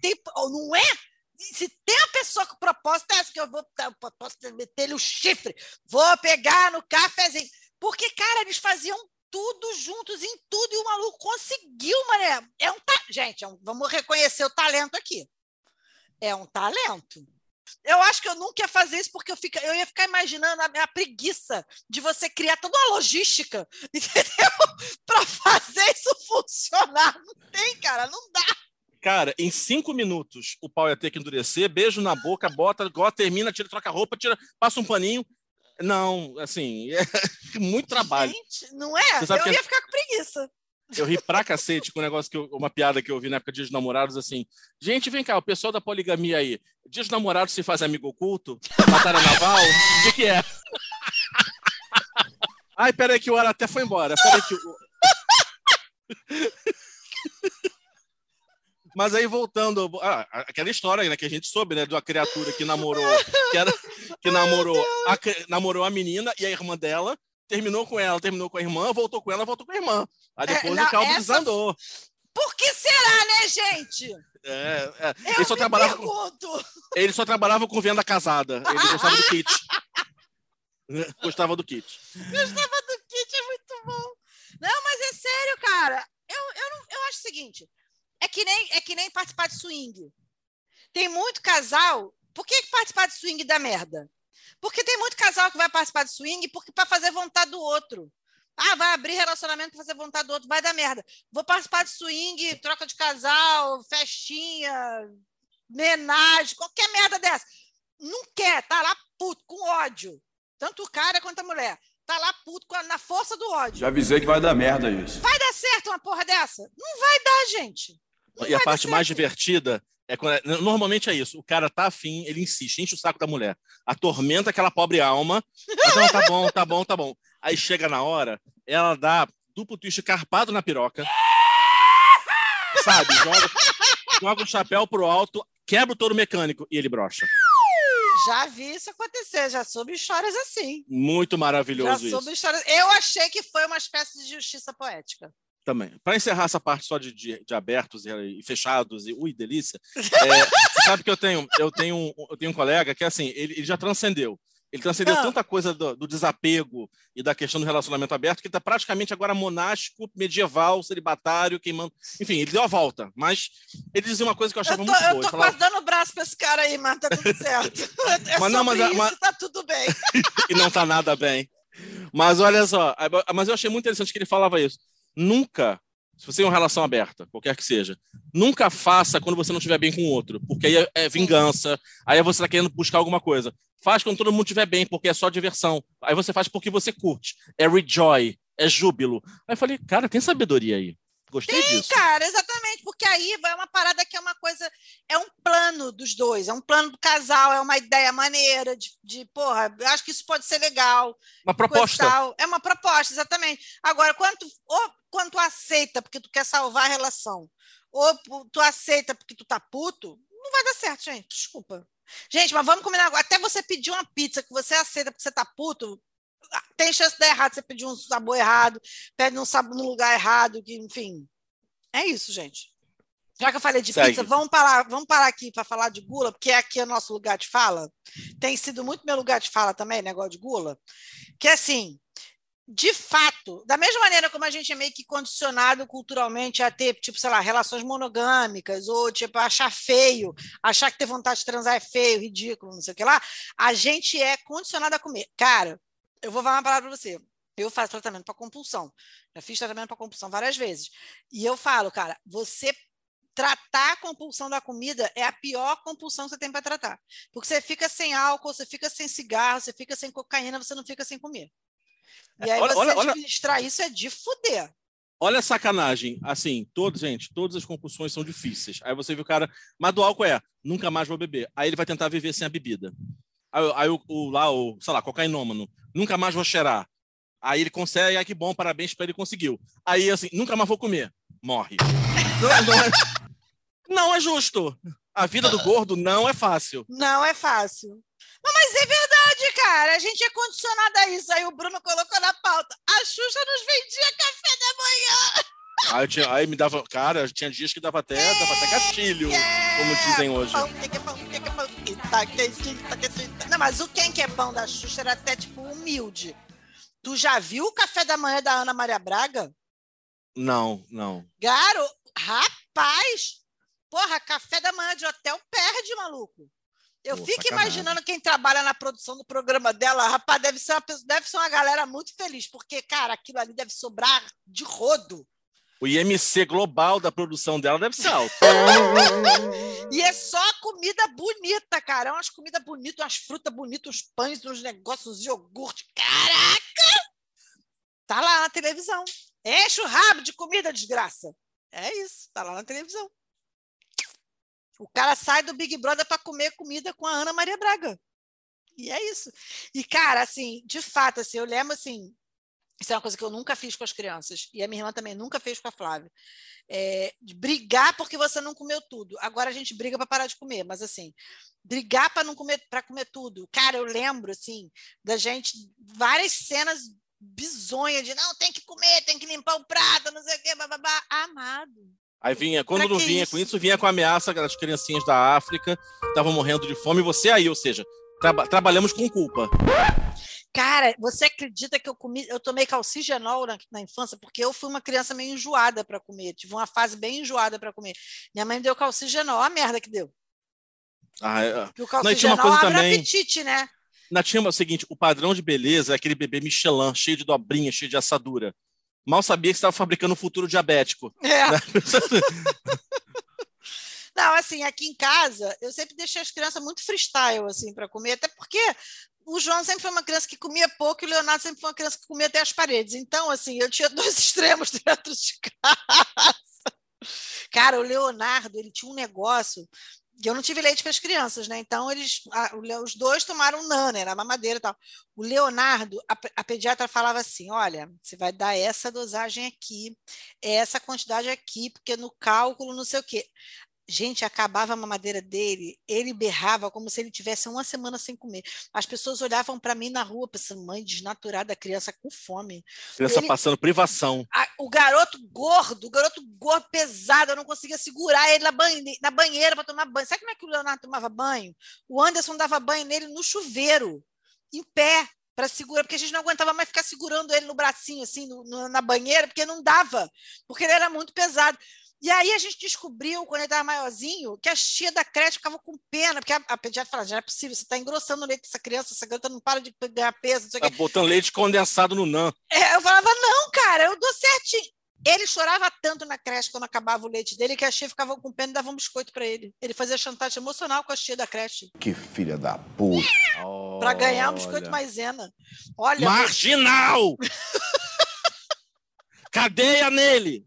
Tem, não é? Se tem uma pessoa com propósito, é essa que eu vou eu posso meter-lhe o chifre. Vou pegar no cafezinho. Porque, cara, eles faziam tudo juntos em tudo e o maluco conseguiu, mané. É um ta... Gente, é um- vamos reconhecer o talento aqui. É um talento. Eu acho que eu nunca ia fazer isso porque eu, fica, eu ia ficar imaginando a, a preguiça de você criar toda uma logística, entendeu? Para fazer isso funcionar. Não tem, cara, não dá. Cara, em cinco minutos o pau ia ter que endurecer, beijo na boca, bota, igual termina, tira, troca a roupa, tira, passa um paninho. Não, assim, é muito trabalho. Gente, não é? Eu que- ia ficar com preguiça. Eu ri pra cacete com um negócio que eu- uma piada que eu vi na época de Dia dos Namorados, assim. Gente, vem cá, o pessoal da poligamia aí. Dia dos Namorados se faz amigo oculto? Batalha naval? O que, que é? Ai, peraí, que o ar até foi embora. Peraí que o... Mas aí voltando, ah, aquela história né, que a gente soube, né, de uma criatura que namorou, que, era, que namorou, a, namorou a menina e a irmã dela, terminou com ela, terminou com a irmã, voltou com ela, voltou com a irmã. Aí É, depois não, o caldo essa- desandou. Por que será, né, gente? É, é. Eu Ele, só trabalhava com, ele só trabalhava com venda casada. Ele gostava do kit. Gostava do kit. Gostava do kit, é muito bom. Não, mas é sério, cara. Eu, eu, não, eu acho o seguinte: é que, nem, é que nem participar de swing. Tem muito casal. Por que, participar de swing dá merda? Porque tem muito casal que vai participar de swing porque para fazer vontade do outro. Ah, vai abrir relacionamento para fazer vontade do outro, vai dar merda. Vou participar de swing, troca de casal, festinha, menagem, qualquer merda dessa. Não quer, tá lá puto, com ódio. Tanto o cara quanto a mulher. Tá lá puto a- na força do ódio. Já avisei que vai dar merda isso. Vai dar certo uma porra dessa? Não vai dar, gente. Não E a parte mais divertida É quando é- normalmente é isso. O cara tá afim, ele insiste, enche o saco da mulher, atormenta aquela pobre alma. Mas, não, tá bom, tá bom, tá bom. Aí chega na hora, ela dá duplo twist carpado na piroca. Sabe? Joga, joga o chapéu pro alto, quebra o touro mecânico e ele brocha. Já vi isso acontecer, já soube histórias assim. Muito Já maravilhoso isso. soube histórias. Eu achei que foi uma espécie de justiça poética. Também. Para encerrar essa parte só de, de, de abertos e, e fechados e ui, delícia. é, sabe que eu tenho, eu tenho, um, eu tenho um colega que assim, ele, ele já transcendeu. Ele transcendeu Ah. tanta coisa do, do desapego e da questão do relacionamento aberto que está praticamente agora monástico, medieval, celibatário, queimando. Enfim, ele deu a volta. Mas ele dizia uma coisa que eu Eu achava tô, muito eu boa. tô Ele falava, quase dando o braço pra esse cara aí, mas tá tudo certo. É Mas não, mas isso, mas- tá tudo bem. e não tá nada bem. Mas olha só, mas eu achei muito interessante que ele falava isso. Nunca, se você tem uma relação aberta, qualquer que seja, nunca faça quando você não estiver bem com o outro, porque aí é, é vingança, aí você tá querendo buscar alguma coisa. Faz quando todo mundo estiver bem, porque é só diversão. Aí você faz porque você curte. É rejoy, é júbilo. Aí eu falei, cara, tem sabedoria aí. Gostei disso. Cara, exatamente, porque aí vai uma parada que é uma coisa, é um plano dos dois, é um plano do casal, é uma ideia maneira de, de porra, eu acho que isso pode ser legal. Uma proposta. tal. É uma proposta, exatamente. Agora, quando tu, ou quando tu aceita porque tu quer salvar a relação, ou tu aceita porque tu tá puto, não vai dar certo, gente. Desculpa. Gente, mas vamos combinar agora. Até você pedir uma pizza que você aceita porque você tá puto, tem chance de dar errado. Você pedir um sabor errado, pede um sabor no lugar errado, que, enfim. É isso, gente. Já que eu falei de Segue. pizza, vamos parar, vamos parar aqui para falar de gula, porque aqui é nosso lugar de fala. Tem sido muito meu lugar de fala também, negócio de gula. Que assim, de fato, da mesma maneira como a gente é meio que condicionado culturalmente a ter, tipo, sei lá, relações monogâmicas, ou tipo, achar feio, achar que ter vontade de transar é feio, ridículo, não sei o que lá, a gente é condicionado a comer. Cara, eu vou falar uma palavra para você. Eu faço tratamento para compulsão. Já fiz tratamento para compulsão várias vezes. E eu falo, cara, você tratar a compulsão da comida é a pior compulsão que você tem para tratar. Porque você fica sem álcool, você fica sem cigarro, você fica sem cocaína, você não fica sem comer. E aí Olha- você olha- olha- administrar isso é de fuder. Olha a sacanagem. Assim, todos, gente, todas as compulsões são difíceis. Aí você vê o cara, mas do álcool é, nunca mais vou beber. Aí ele vai tentar viver sem a bebida. Aí, aí o, o- lá, o, sei lá, cocainômano, nunca mais vou cheirar. Aí ele consegue, ai que bom, parabéns para ele conseguiu. Aí assim, nunca mais vou comer. Morre. Não, é- não é, não é justo. A vida do gordo não é fácil. Não é fácil. Mas é verdade, cara. A gente é condicionado a isso. Aí o Bruno colocou na pauta. A Xuxa nos vendia café da manhã. Aí, tinha- aí me dava, cara, tinha dias que dava até, dava até gatilho, como dizem hoje. Pão, que que é pão, que que é pão? E tá quentinho, tá quentinho. Não, mas o quem que é pão da Xuxa era até, tipo, humilde. Tu já viu o café da manhã da Ana Maria Braga? Não, não. Garo, rapaz! Porra, café da manhã de hotel perde, maluco. Eu Pô, fico sacanagem. imaginando quem trabalha na produção do programa dela, rapaz, deve ser uma deve ser uma galera muito feliz, porque, cara, aquilo ali deve sobrar de rodo. O IMC global da produção dela deve ser alto. E é só comida bonita, cara. É umas comidas bonitas, umas frutas bonitas, uns pães, uns negócios, uns iogurte. Caraca! Tá lá na televisão. Enche o rabo de comida, desgraça. É isso, tá lá na televisão. O cara sai do Big Brother para comer comida com a Ana Maria Braga. E é isso. E, cara, assim, de fato, assim, eu lembro assim. Isso é uma coisa que eu nunca fiz com as crianças. E a minha irmã também nunca fez com a Flávia. É, brigar porque você não comeu tudo. Agora a gente briga para parar de comer, mas assim, brigar para não comer para comer tudo. Cara, eu lembro assim da gente várias cenas bizonhas de não tem que comer, tem que limpar o prato, não sei o quê, bababá. Amado. Aí vinha, quando Pra não vinha isso? com isso, vinha com a ameaça das criancinhas da África, que estavam morrendo de fome, e você aí, ou seja, traba- trabalhamos com culpa. Cara, você acredita que eu comi, eu tomei calcigenol na, na infância porque eu fui uma criança meio enjoada para comer, tive uma fase bem enjoada para comer. Minha mãe me deu calcigenol, a merda que deu. Ah, é. Porque o Não, calcigenol coisa abre também- apetite, né? Na tinha o seguinte, o padrão de beleza é aquele bebê Michelin, cheio de dobrinha, cheio de assadura. Mal sabia que estava fabricando um futuro diabético. É. né? Não, assim, aqui em casa, eu sempre deixei as crianças muito freestyle, assim, para comer, até porque o João sempre foi uma criança que comia pouco e o Leonardo sempre foi uma criança que comia até as paredes. Então, assim, eu tinha dois extremos dentro de casa. Cara, o Leonardo, ele tinha um negócio eu não tive leite para as crianças, né? Então, eles, a- os dois tomaram nana, era mamadeira e tal. O Leonardo, a, a pediatra falava assim: olha, você vai dar essa dosagem aqui, essa quantidade aqui, porque no cálculo, não sei o quê. Gente, acabava a mamadeira dele, ele berrava como se ele tivesse uma semana sem comer. As pessoas olhavam para mim na rua, pensando, mãe desnaturada, criança com fome. Criança Ele- passando privação. A- o garoto gordo, o garoto gordo, pesado, eu não conseguia segurar ele na, banhe- na banheira para tomar banho. Sabe como é que o Leonardo tomava banho? O Anderson dava banho nele no chuveiro, em pé, para segurar, porque a gente não aguentava mais ficar segurando ele no bracinho, assim, no- no- na banheira, porque não dava, porque ele era muito pesado. E aí a gente descobriu, quando ele estava maiorzinho, que as tia da creche ficavam com pena, porque a, a pediatra falava, já não é possível, você está engrossando o leite dessa criança, essa criança não para de ganhar peso, não sei o Tá quê. botando leite condensado no NAN. É, eu falava, não, cara, eu dou certinho. Ele chorava tanto na creche quando acabava o leite dele que a tia ficava com pena e dava um biscoito para ele. Ele fazia chantagem emocional com a tia da creche Que filha da puta. para ganhar um biscoito Olha. maisena. Olha, Marginal! Cadeia nele!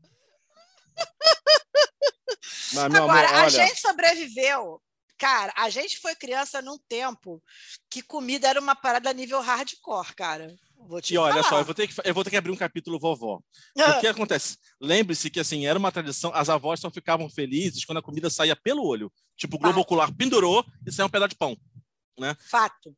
Mas, agora, amor, a olha, gente sobreviveu. Cara, a gente foi criança num tempo que comida era uma parada nível hardcore, cara. Vou te E olha falar. só, eu vou, ter que, eu vou ter que abrir um capítulo vovó. O que acontece? Lembre-se que assim, era uma tradição, as avós só ficavam felizes quando a comida saía pelo olho. Tipo, o globo Fato. ocular pendurou e saiu um pedaço de pão. Fato.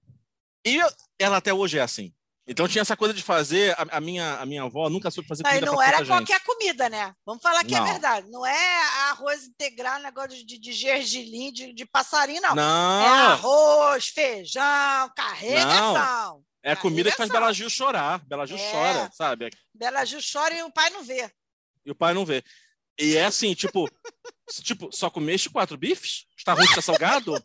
E ela até hoje é assim. Então tinha essa coisa de fazer, a, a minha, a minha avó nunca soube fazer Não, e comida não era tanta gente. qualquer comida, né? Vamos falar que Não. é verdade. Não é arroz integral, negócio de, de gergelim, de, de passarinho, não. É Não, arroz, feijão, carregação. é comida que faz. Bela Gil chorar. Bela Gil É. chora, sabe? Bela Ju chora e o pai não vê. E o pai não vê. E é assim, tipo, tipo, só comeste quatro bifes? Está ruim, está salgado?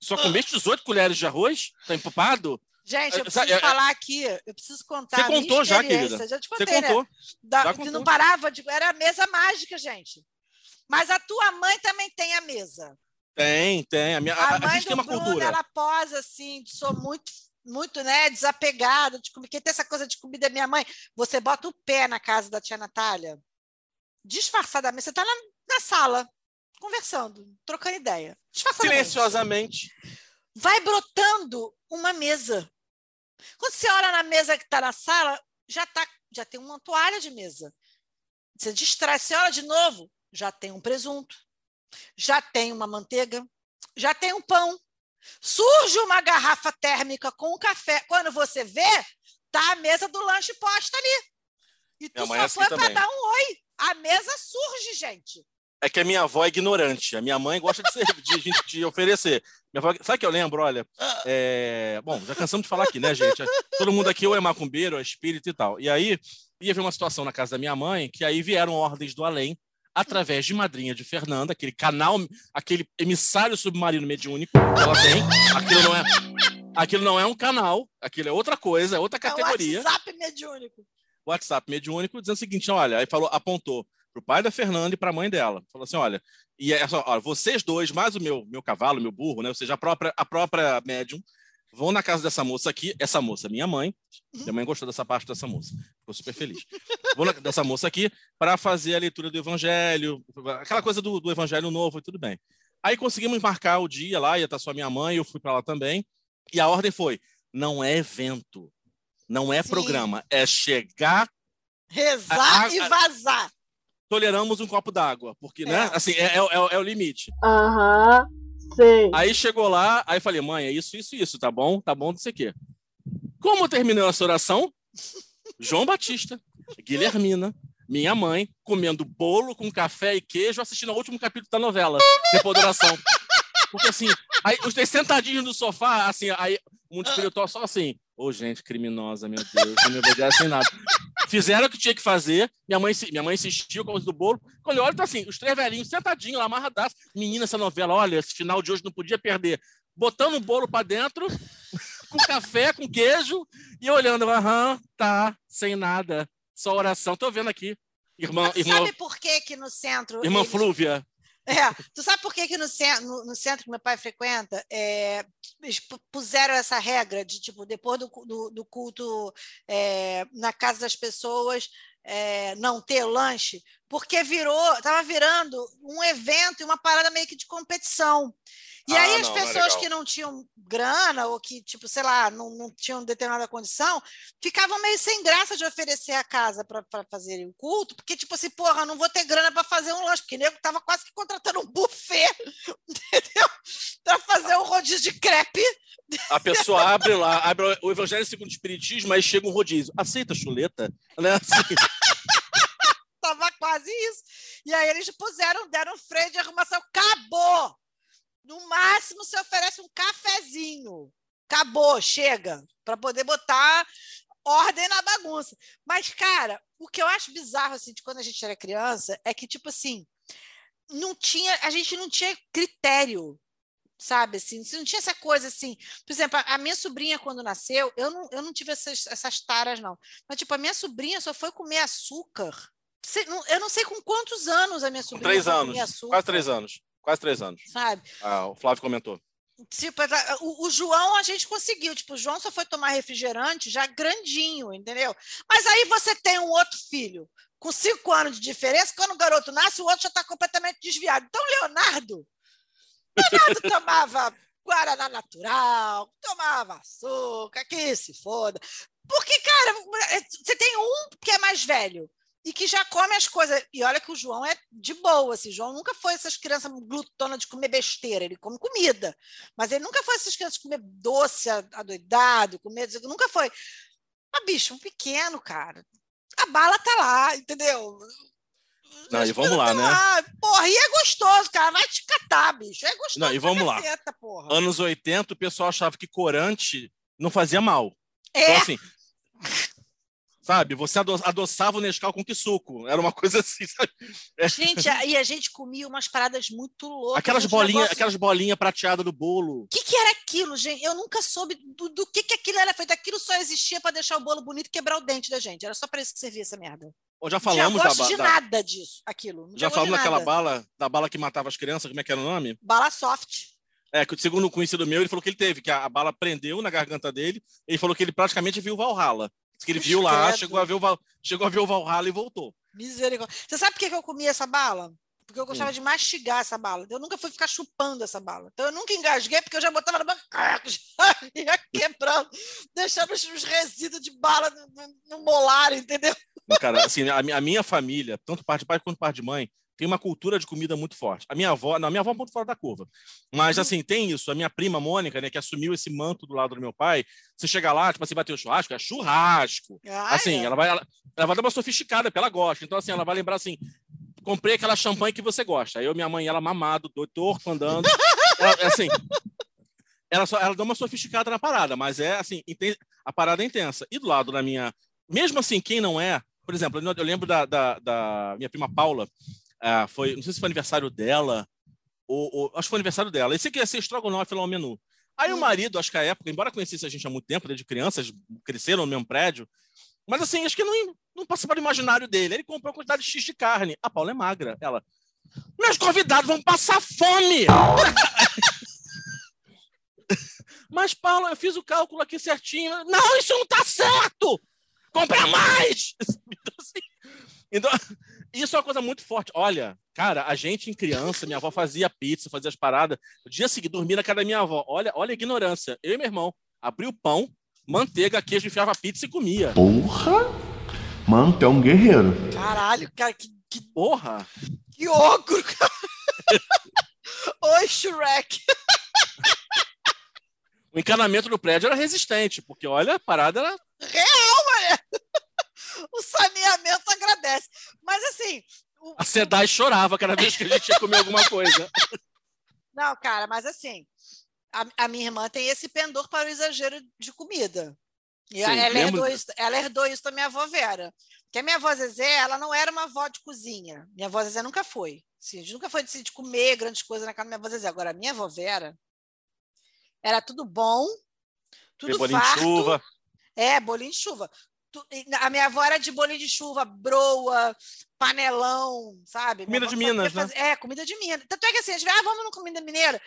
Só comeste 18 colheres de arroz? Tá empupado? Gente, eu É, preciso é, é- falar aqui, eu preciso contar. Você a contou já, querida. Já te Você contei, né? contou. Da- já contou. não parava de. Era a mesa mágica, gente. Mas a tua mãe também tem a mesa. Tem, tem. A, minha, a, A, a mãe gente do tem uma Bruno, cultura. ela posa assim, sou muito, muito, né, desapegada de comida. Quem tem essa coisa de comida minha mãe. Você bota o pé na casa da tia Natália, disfarçadamente, você está na, na sala, conversando, trocando ideia. Disfarçadamente. Silenciosamente. Vai brotando uma mesa. Quando você olha na mesa que está na sala, já, tá, já tem uma toalha de mesa. Você distrai, você olha de novo, já tem um presunto, já tem uma manteiga, já tem um pão. Surge uma garrafa térmica com um café. Quando você vê, tá a mesa do lanche posta ali. E tu só é assim foi para dar um oi. A mesa surge, gente. É que a minha avó é ignorante. A minha mãe gosta de, ser, de, de- de oferecer. Minha avó, sabe o que eu lembro? Olha, é, bom, já cansamos de falar aqui, né, gente? Todo mundo aqui ou é macumbeiro, ou é espírito e tal. E aí, ia ver uma situação na casa da minha mãe, que aí vieram ordens do além, através de madrinha de Fernanda, aquele canal, aquele emissário submarino mediúnico que ela tem. Aquilo não é, aquilo não é um canal, aquilo é outra coisa, é outra categoria. É WhatsApp mediúnico. WhatsApp mediúnico dizendo o seguinte: olha, aí falou, apontou pro pai da Fernanda e para a mãe dela. Falou assim: olha, e é só, olha, vocês dois, mais o meu, meu cavalo, meu burro, né? Ou seja, a própria, a própria médium, vão na casa dessa moça aqui, essa moça, minha mãe. Minha mãe gostou dessa parte dessa moça, ficou super feliz. Vou na, dessa moça aqui para fazer a leitura do evangelho, aquela coisa do, do evangelho novo e tudo bem. Aí conseguimos marcar o dia lá, ia estar só minha mãe, eu fui para lá também. E a ordem foi: não é evento, não é Sim. programa, é chegar Rezar A- a- e vazar. Toleramos um copo d'água, porque, né? É. Assim, é, é, o- é o- é limite. Aham, sei. Aí chegou lá, aí falei, mãe, é isso, isso, isso, tá bom? Tá bom, não sei o quê. Como terminou essa oração? João Batista, Guilhermina, minha mãe, comendo bolo com café e queijo, assistindo ao último capítulo da novela, depois da oração. Porque assim, aí os três sentadinhos no sofá, assim, aí o mundo espiritual só assim, ô gente criminosa, meu Deus, não me obedecem nada. Fizeram o que tinha que fazer, minha mãe, minha mãe insistiu com a coisa do bolo. Quando eu olho, tá assim, os três velhinhos sentadinhos lá, amarradaços. Menina, essa novela, olha, esse final de hoje não podia perder. Botando o bolo pra dentro, com café, com queijo, e olhando, aham, tá, sem nada, só oração. Tô vendo aqui. Irmã, irmã, sabe por que que no centro... irmã eles- Flúvia. É, tu sabe por que, que no, centro, no, no centro que meu pai frequenta, é, eles pu- puseram essa regra de, tipo, depois do, do, do culto é, na casa das pessoas, é, não ter lanche, porque virou, estava virando um evento e uma parada meio que de competição. E Ah, aí as não, não é pessoas que não tinham grana ou que, tipo, sei lá, não, não tinham determinada condição, ficavam meio sem graça de oferecer a casa para fazerem o culto, porque, tipo assim, porra, não vou ter grana para fazer um lanche, porque o nego tava quase que contratando um buffet, entendeu? Para fazer um rodízio de crepe. A pessoa abre lá, abre o Evangelho segundo o Espiritismo, aí chega um rodízio. Aceita chuleta? Né? Assim, Tava quase isso. E aí eles puseram, deram freio de arrumação. Acabou! No máximo você oferece um cafezinho. Acabou, chega. Para poder botar ordem na bagunça. Mas, cara, o que eu acho bizarro assim, de quando a gente era criança é que, tipo assim, não tinha, a gente não tinha critério. Sabe assim, não tinha essa coisa assim. Por exemplo, a minha sobrinha, quando nasceu, eu não, eu não tive essas, essas taras, não. Mas, tipo, a minha sobrinha só foi comer açúcar. Eu não sei com quantos anos a minha com sobrinha três foi anos. açúcar. Quase três anos. Quase três anos. Sabe? Ah, o Flávio comentou. Tipo, o, o João a gente conseguiu. Tipo, o João só foi tomar refrigerante já grandinho, entendeu? Mas aí você tem um outro filho com cinco anos de diferença. Quando o garoto nasce, o outro já está completamente desviado. Então, Leonardo, Leonardo tomava Guaraná natural, tomava açúcar, que se foda. Porque, cara, você tem um que é mais velho e que já come as coisas. E olha que o João é de boa, assim. O João nunca foi essas crianças glutonas de comer besteira, ele come comida. Mas ele nunca foi essas crianças de comer doce adoidado, comer. Nunca foi. Mas, bicho, um pequeno, cara. A bala tá lá, entendeu? Não, As e vamos lá, né? Porra, e é gostoso, cara. Vai te catar, bicho. É gostoso. Não, e vamos lá. caceta. Anos 80, o pessoal achava que corante não fazia mal. É, Então, assim, sabe, você ado- adoçava o Nescau com que suco? Era uma coisa assim, sabe? gente, a- e a gente comia umas paradas muito loucas. Aquelas bolinhas, negócios- aquelas bolinhas prateadas do bolo. O que, que era aquilo, gente? Eu nunca soube do, do que, que aquilo era feito. Aquilo só existia para deixar o bolo bonito e quebrar o dente da gente. Era só para isso que servia essa merda. Ou já falamos da, gosto ba- de da- nada disso, aquilo. Não já falamos daquela bala, da bala que matava as crianças, como é que era o nome? Bala soft. É, que segundo um conhecido meu, ele falou que ele teve, que a, a bala prendeu na garganta dele, ele falou que ele praticamente viu o Valhalla. Diz Que ele viu lá, chegou a ver, o, Val- chegou a ver o Valhalla e voltou. Misericórdia. Você sabe por que eu comia essa bala? Porque eu Hum. gostava de mastigar essa bala. Eu nunca fui ficar chupando essa bala. Então eu nunca engasguei, porque eu já botava na boca, já ia quebrando, deixando os os resíduos de bala no, no, no molar, entendeu? Cara, assim, a, a minha família, tanto parte de pai quanto parte de mãe, tem uma cultura de comida muito forte. A minha avó, não, a minha avó é um ponto fora da curva. Mas, assim, tem isso. A minha prima Mônica, né, que assumiu esse manto do lado do meu pai, você chega lá, tipo assim, bater o churrasco, é churrasco. Ah, assim, é. ela vai, ela, ela vai dar uma sofisticada, porque ela gosta. Então, assim, ela vai lembrar assim: comprei aquela champanhe que você gosta. Eu, minha mãe, ela mamado, do- torto, andando. Ela, é assim, ela, só, ela dá uma sofisticada na parada, mas é assim, a parada é intensa. E do lado da minha. Mesmo assim, quem não é, por exemplo, eu lembro da, da, da minha prima Paula, ah, foi, não sei se foi aniversário dela, ou, ou- acho que foi aniversário dela. Esse que ia ser estrogonofe lá no menu. Aí o marido, acho que a época, embora conhecesse a gente há muito tempo, desde crianças, cresceram no mesmo prédio, mas assim, acho que não, não passava do imaginário dele. Ele comprou uma quantidade de X de carne. A Paula é magra. Ela, meus convidados vão passar fome! Mas, Paula, eu fiz o cálculo aqui certinho. Não, isso não tá certo! Compra mais! Então, assim, então, isso é uma coisa muito forte. Olha, cara, a gente em criança, minha avó fazia pizza, fazia as paradas. No dia seguinte, dormia na casa da minha avó. Olha, olha a ignorância. Eu e meu irmão abria o pão, manteiga, queijo, enfiava pizza e comia. Porra! Mano, tu é um guerreiro. Caralho, cara, que, que, Porra! que ogro, cara. Oi, Shrek. O encanamento do prédio era resistente, porque olha, a parada era. Real, mané. O saneamento agradece. Mas assim, o- A Sedai chorava cada vez que a gente ia comer alguma coisa. Não, cara, mas assim, a, a minha irmã tem esse pendor para o exagero de comida. E Sim, ela, herdou isso, ela herdou isso da minha avó Vera. Porque a minha avó Zezé, ela não era uma avó de cozinha. Minha avó Zezé nunca foi. Assim, a gente nunca foi de, de comer grandes coisas na casa da minha avó Zezé. Agora, a minha avó Vera, era tudo bom, tudo Tem bolinho de farto. chuva. É, bolinho de chuva. A minha avó era de bolinho de chuva, broa, panelão, sabe? Comida de Minas, né? fazer- É, comida de Minas. Tanto é que assim, a gente vai, ah, vamos no comida mineira.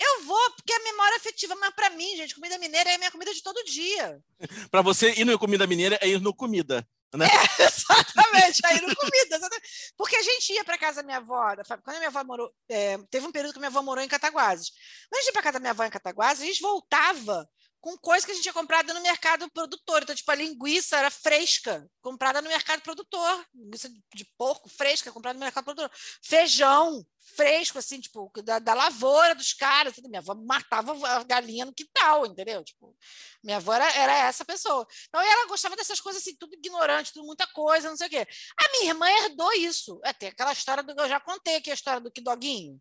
Eu vou, porque é memória afetiva, mas para mim, gente, comida mineira é a minha comida de todo dia. Pra você ir no Comida Mineira é ir no Comida. né? É, exatamente, aí no comida. exatamente. Porque a gente ia para casa da minha avó, da quando a minha avó morou, é, teve um período que minha avó morou em Cataguases. Quando a gente ia para casa da minha avó em Cataguases, a gente voltava com coisa que a gente tinha comprado no mercado produtor. Então, tipo, a linguiça era fresca, comprada no mercado produtor. Linguiça de porco fresca, comprada no mercado produtor. Feijão fresco, assim, tipo, da, da lavoura dos caras. Assim, minha avó matava a galinha no quintal, entendeu? Tipo, minha avó era, era essa pessoa. Então, ela gostava dessas coisas, assim, tudo ignorante, tudo muita coisa, não sei o quê. A minha irmã herdou isso. É, tem aquela história do eu já contei aqui, a história do Kidoguinho.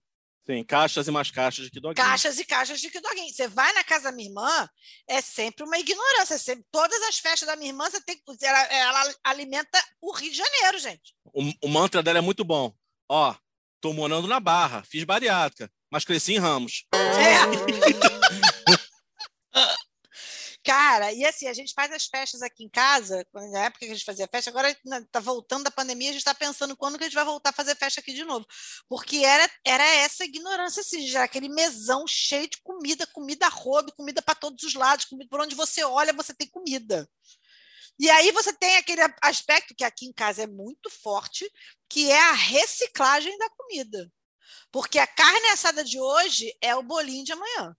Sim, caixas e mais caixas de que doguinho. Caixas e caixas de Kidoguinho. Você vai na casa da minha irmã, é sempre uma ignorância. é sempre- todas as festas da minha irmã, você tem, ela, ela alimenta o Rio de Janeiro, gente. O, o mantra dela é muito bom. Ó, tô morando na Barra, fiz bariátrica, mas cresci em Ramos. É. Cara, e assim, a gente faz as festas aqui em casa, na época que a gente fazia festa, agora né, tá voltando da pandemia, a gente está pensando quando que a gente vai voltar a fazer festa aqui de novo. Porque era, era essa ignorância, assim, já aquele mesão cheio de comida, comida rodo, comida para todos os lados, comida, por onde você olha, você tem comida. E aí você tem aquele aspecto que aqui em casa é muito forte, que é a reciclagem da comida. Porque a carne assada de hoje é o bolinho de amanhã.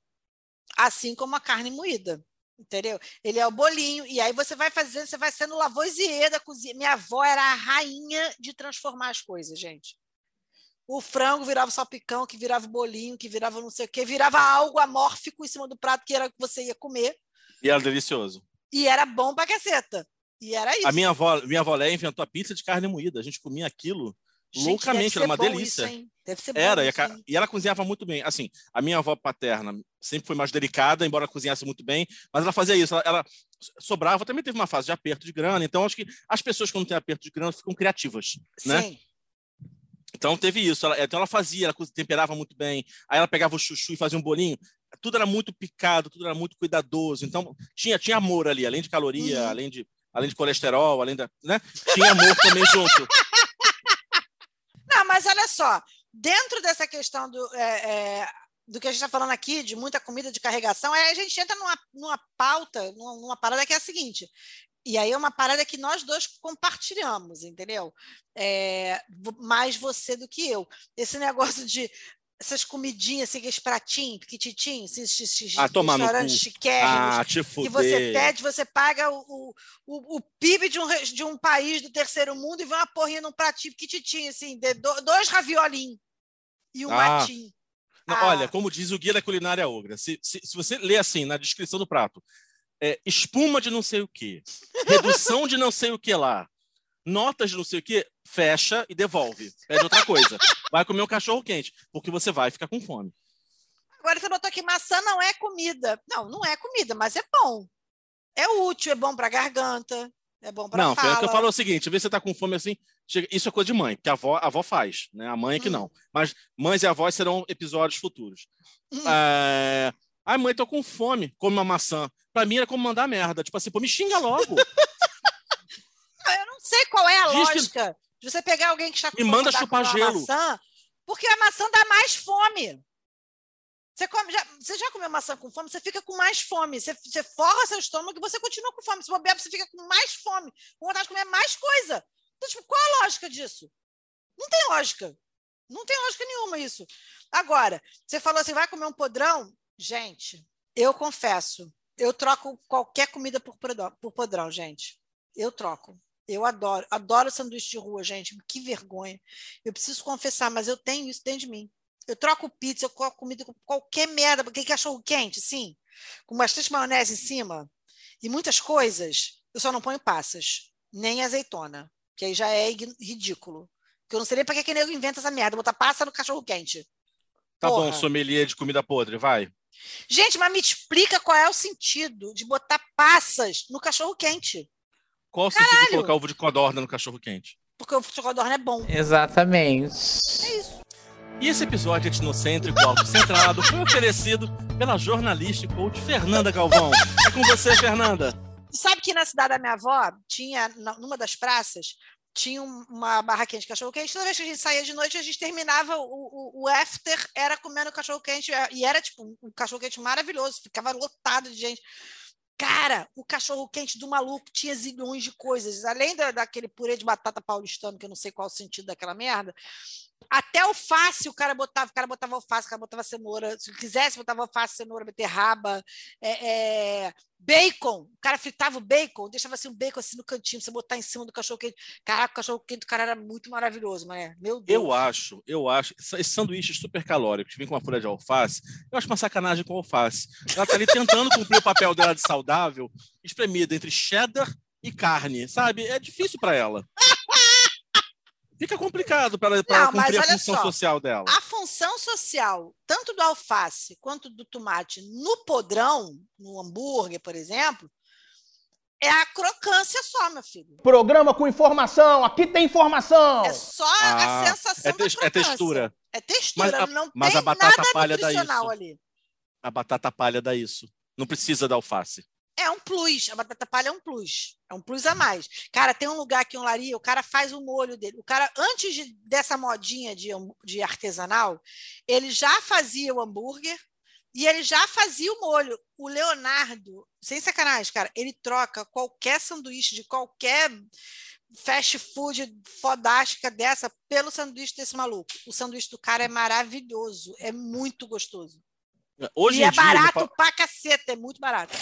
Assim como a carne moída. Entendeu? Ele é o bolinho, e aí você vai fazendo, você vai sendo Lavoisier da cozinha. Minha avó era a rainha de transformar as coisas, gente. O frango virava salpicão, que virava bolinho, que virava não sei o quê, virava algo amórfico em cima do prato que era que você ia comer, E era delicioso. e era bom pra caceta. E era isso. A minha avó, minha avó Léia inventou a pizza de carne moída. A gente comia aquilo Gente, loucamente, era uma delícia. Isso? Deve ser bom Era, e, isso, e ela cozinhava muito bem. Assim, a minha avó paterna sempre foi mais delicada, embora cozinhasse muito bem, mas ela fazia isso. Ela, ela sobrava, também teve uma fase de aperto de grana, então acho que as pessoas, quando têm aperto de grana, ficam criativas, né? Sim. Então teve isso. Ela, então ela fazia, ela temperava muito bem. Aí ela pegava o chuchu e fazia um bolinho. Tudo era muito picado, tudo era muito cuidadoso. Então tinha, tinha amor ali, além de caloria, Uhum. além de além de colesterol, além da, né? Tinha amor também junto. Não, mas olha só, dentro dessa questão do, é, é, do que a gente está falando aqui, de muita comida de carregação, a gente entra numa, numa pauta, numa, numa parada que é a seguinte. E aí é uma parada que nós dois compartilhamos, entendeu? É, mais você do que eu. Esse negócio de essas comidinhas, assim, esses pratinhos, pequititinhos, esses, esses Ah, restaurantes chiquérrimos, Ah, que você pede, você paga o, o, o, PIB de um, de um país do terceiro mundo e vê uma porrinha num pratinho pequititinho, assim, de do- dois raviolinhos e um Ah. matinho. Não, Ah. Olha, como diz o Guia da Culinária Ogra, se, se, se você lê assim na descrição do prato, é, espuma de não sei o que, redução de não sei o que lá, notas de não sei o que, fecha e devolve. Pede outra coisa. Vai comer um cachorro quente, porque você vai ficar com fome. Agora você botou que maçã não é comida. Não, não é comida, mas é bom. É útil, é bom para garganta, é bom para não, fala. o que eu falo é o seguinte: às vezes você tá com fome assim, chega- isso é coisa de mãe, que a avó, a avó faz, né? A mãe é que Hum. não. Mas mães e avós serão episódios futuros. Hum. É... Ai, mãe, tô com fome, come uma maçã. Pra mim era como mandar merda. Tipo assim, pô, me xinga logo. Eu não sei qual é a Diz que- lógica de você pegar alguém que está com fome manda e dar chupar gelo. maçã, porque a maçã dá mais fome. Você, come, já, você já comeu maçã com fome, você fica com mais fome. Você, você forra seu estômago e você continua com fome. Se bobear, você fica com mais fome, com vontade de comer mais coisa. Então, tipo, qual a lógica disso? Não tem lógica. Não tem lógica nenhuma isso. Agora, você falou assim, vai comer um podrão? Gente, eu confesso, eu troco qualquer comida por podrão, por podrão, gente. Eu troco. Eu adoro, adoro sanduíche de rua, gente. Que vergonha. Eu preciso confessar, mas eu tenho isso dentro de mim. Eu troco pizza, eu troco comida com qualquer merda, porque cachorro quente, sim, com bastante maionese em cima e muitas coisas, eu só não ponho passas, nem azeitona, que aí já é ridículo. Porque eu não sei nem para que que nego inventa essa merda, botar passa no cachorro quente. Tá Porra. bom, sommelier de comida podre, vai. Gente, mas me explica qual é o sentido de botar passas no cachorro quente. Qual o sentido de colocar ovo de codorna no cachorro quente? Porque o codorna é bom. Exatamente. É isso. E esse episódio etnocêntrico autocentrado foi oferecido pela jornalista e coach Fernanda Galvão. É com você, Fernanda. Sabe que na cidade da minha avó, tinha, numa das praças, tinha um- uma barraquinha de cachorro-quente. Toda vez que a gente saía de noite, a gente terminava o, o, o after, era comendo cachorro-quente. E era, tipo, um cachorro-quente maravilhoso, ficava lotado de gente. Cara, o cachorro quente do maluco tinha zilhões de coisas. Além da, daquele purê de batata paulistano, que eu não sei qual o sentido daquela merda, até alface o cara botava, o cara botava alface, o cara botava cenoura, se quisesse, botava alface, cenoura, beterraba, é, é, bacon, o cara fritava o bacon, deixava assim um bacon assim no cantinho, pra você botar em cima do cachorro quente. Caraca, o cachorro quente do cara era muito maravilhoso, mas meu Deus. Eu acho, eu acho, esses sanduíches super calóricos, vem com uma folha de alface, eu acho uma sacanagem com alface. Ela tá ali tentando cumprir o papel dela de saudável, espremida entre cheddar e carne, sabe? É difícil para ela. Fica complicado para ela cumprir a função só. social dela. A função social, tanto do alface quanto do tomate no podrão, no hambúrguer, por exemplo, é a crocância só, meu filho. Programa com informação, aqui tem informação. É só Ah, a sensação é, da é crocância. textura. É textura, Mas a- não mas tem a batata nada palha dá nutricional isso. ali. A batata palha dá isso. Não precisa da alface. É um plus, a batata palha é um plus, é um plus a mais. Cara, tem um lugar aqui em Olaria, o cara faz o molho dele. O cara, antes de- dessa modinha de, de artesanal, ele já fazia o hambúrguer e ele já fazia o molho. O Leonardo, sem sacanagem, cara, ele troca qualquer sanduíche de qualquer fast food fodástica dessa pelo sanduíche desse maluco. O sanduíche do cara é maravilhoso, é muito gostoso. Hoje e é dia, barato pa- pra caceta, é muito barato.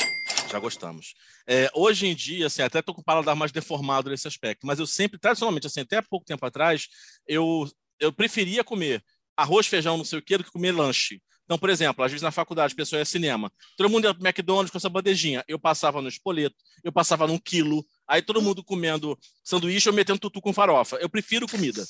Já gostamos. É, hoje em dia, assim, até tô com o paladar mais deformado nesse aspecto, mas eu sempre, tradicionalmente, assim, até há pouco tempo atrás, eu, eu preferia comer arroz, feijão, não sei o quê, do que comer lanche. Então, por exemplo, às vezes na faculdade, a pessoa ia cinema, todo mundo ia pro McDonald's com essa bandejinha. Eu passava no espoleto, eu passava num quilo, aí todo mundo comendo sanduíche, eu metendo tutu com farofa. Eu prefiro comida.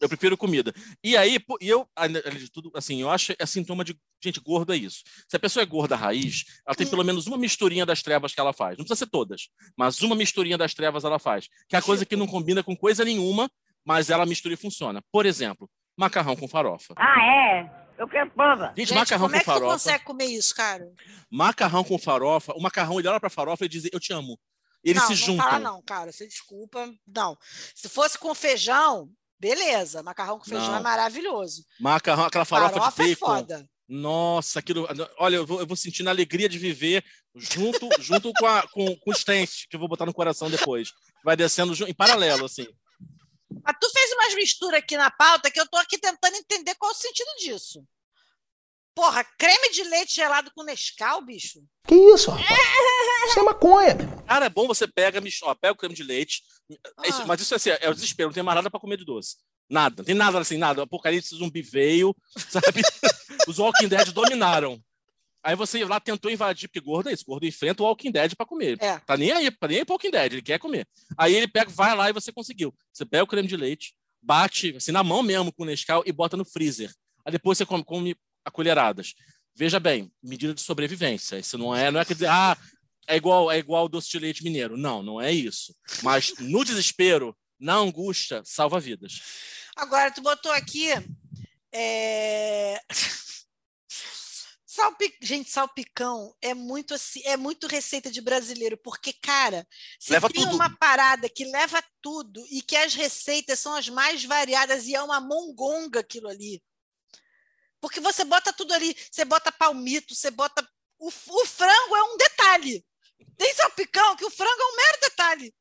Eu prefiro comida. E aí, e eu, além de tudo, assim, eu acho é sintoma de gente gorda é isso. Se a pessoa é gorda raiz, ela tem pelo menos uma misturinha das trevas que ela faz. Não precisa ser todas, mas uma misturinha das trevas ela faz. Que é a coisa que não combina com coisa nenhuma, mas ela mistura e funciona. Por exemplo, macarrão com farofa. Ah, é? Eu quero prova. Gente, Gente, macarrão como é com que tu farofa. consegue comer isso, cara? Macarrão com farofa, o macarrão ele olha pra farofa e diz: Eu te amo. Eles não, se não juntam. fala não, cara. Você desculpa. Não. Se fosse com feijão, beleza. Macarrão com feijão Não. é maravilhoso. Macarrão, aquela farofa, Farofa de é bacon. foda. Nossa, aquilo. Olha, eu vou, eu vou sentindo a alegria de viver junto, junto com, a, com, com os tentes que eu vou botar no coração depois. Vai descendo em paralelo, assim. Mas tu fez umas misturas aqui na pauta que eu tô aqui tentando entender qual é o sentido disso. Porra, creme de leite gelado com Nescau, bicho? Que isso, rapaz? Isso é maconha. Cara, é bom você pega, ó, pega o creme de leite. é isso- Ah. mas isso é, assim, é o desespero, não tem mais nada pra comer de doce. Nada, não tem nada assim, nada. O apocalipse zumbi veio, sabe? Os Walking Dead dominaram. Aí você lá tentou invadir, porque gordo é isso, gordo enfrenta o Walking Dead pra comer. É. Tá nem aí, tá nem aí pro Walking Dead, ele quer comer. Aí ele pega, vai lá e você conseguiu. Você pega o creme de leite, bate assim na mão mesmo com o Nescau e bota no freezer. Aí depois você come, come a colheradas. Veja bem, medida de sobrevivência. Isso não é, não é quer dizer, ah, é igual, é igual doce de leite mineiro. Não, não é isso. Mas no desespero, na angústia, salva vidas. Agora, tu botou aqui. é. Gente, salpicão é muito assim, é muito receita de brasileiro, porque, cara, se Leva tem tudo. uma parada que leva tudo e que as receitas são as mais variadas e é uma mongonga aquilo ali. Porque você bota tudo ali, você bota palmito, você bota. O, o frango é um detalhe. Tem salpicão que o frango é um mero detalhe.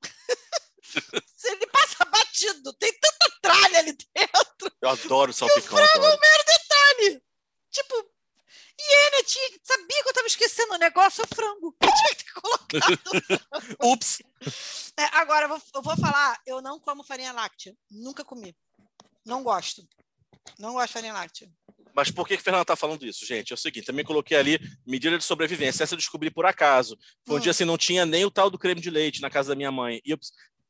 Ele passa batido, tem tanta tralha ali dentro. Eu adoro salpicão. é adoro. detalhe. Tipo, e ele tinha, sabia que eu estava esquecendo o negócio, é o frango. Eu tinha que ter colocado. Ups! É, agora, eu vou, eu vou falar, eu não como farinha láctea. Nunca comi. Não gosto. Não gosto de farinha láctea. Mas por que que a Fernanda tá falando isso, gente? É o seguinte, também coloquei ali medida de sobrevivência. Essa eu descobri por acaso. Foi um Hum. dia assim, não tinha nem o tal do creme de leite na casa da minha mãe. E eu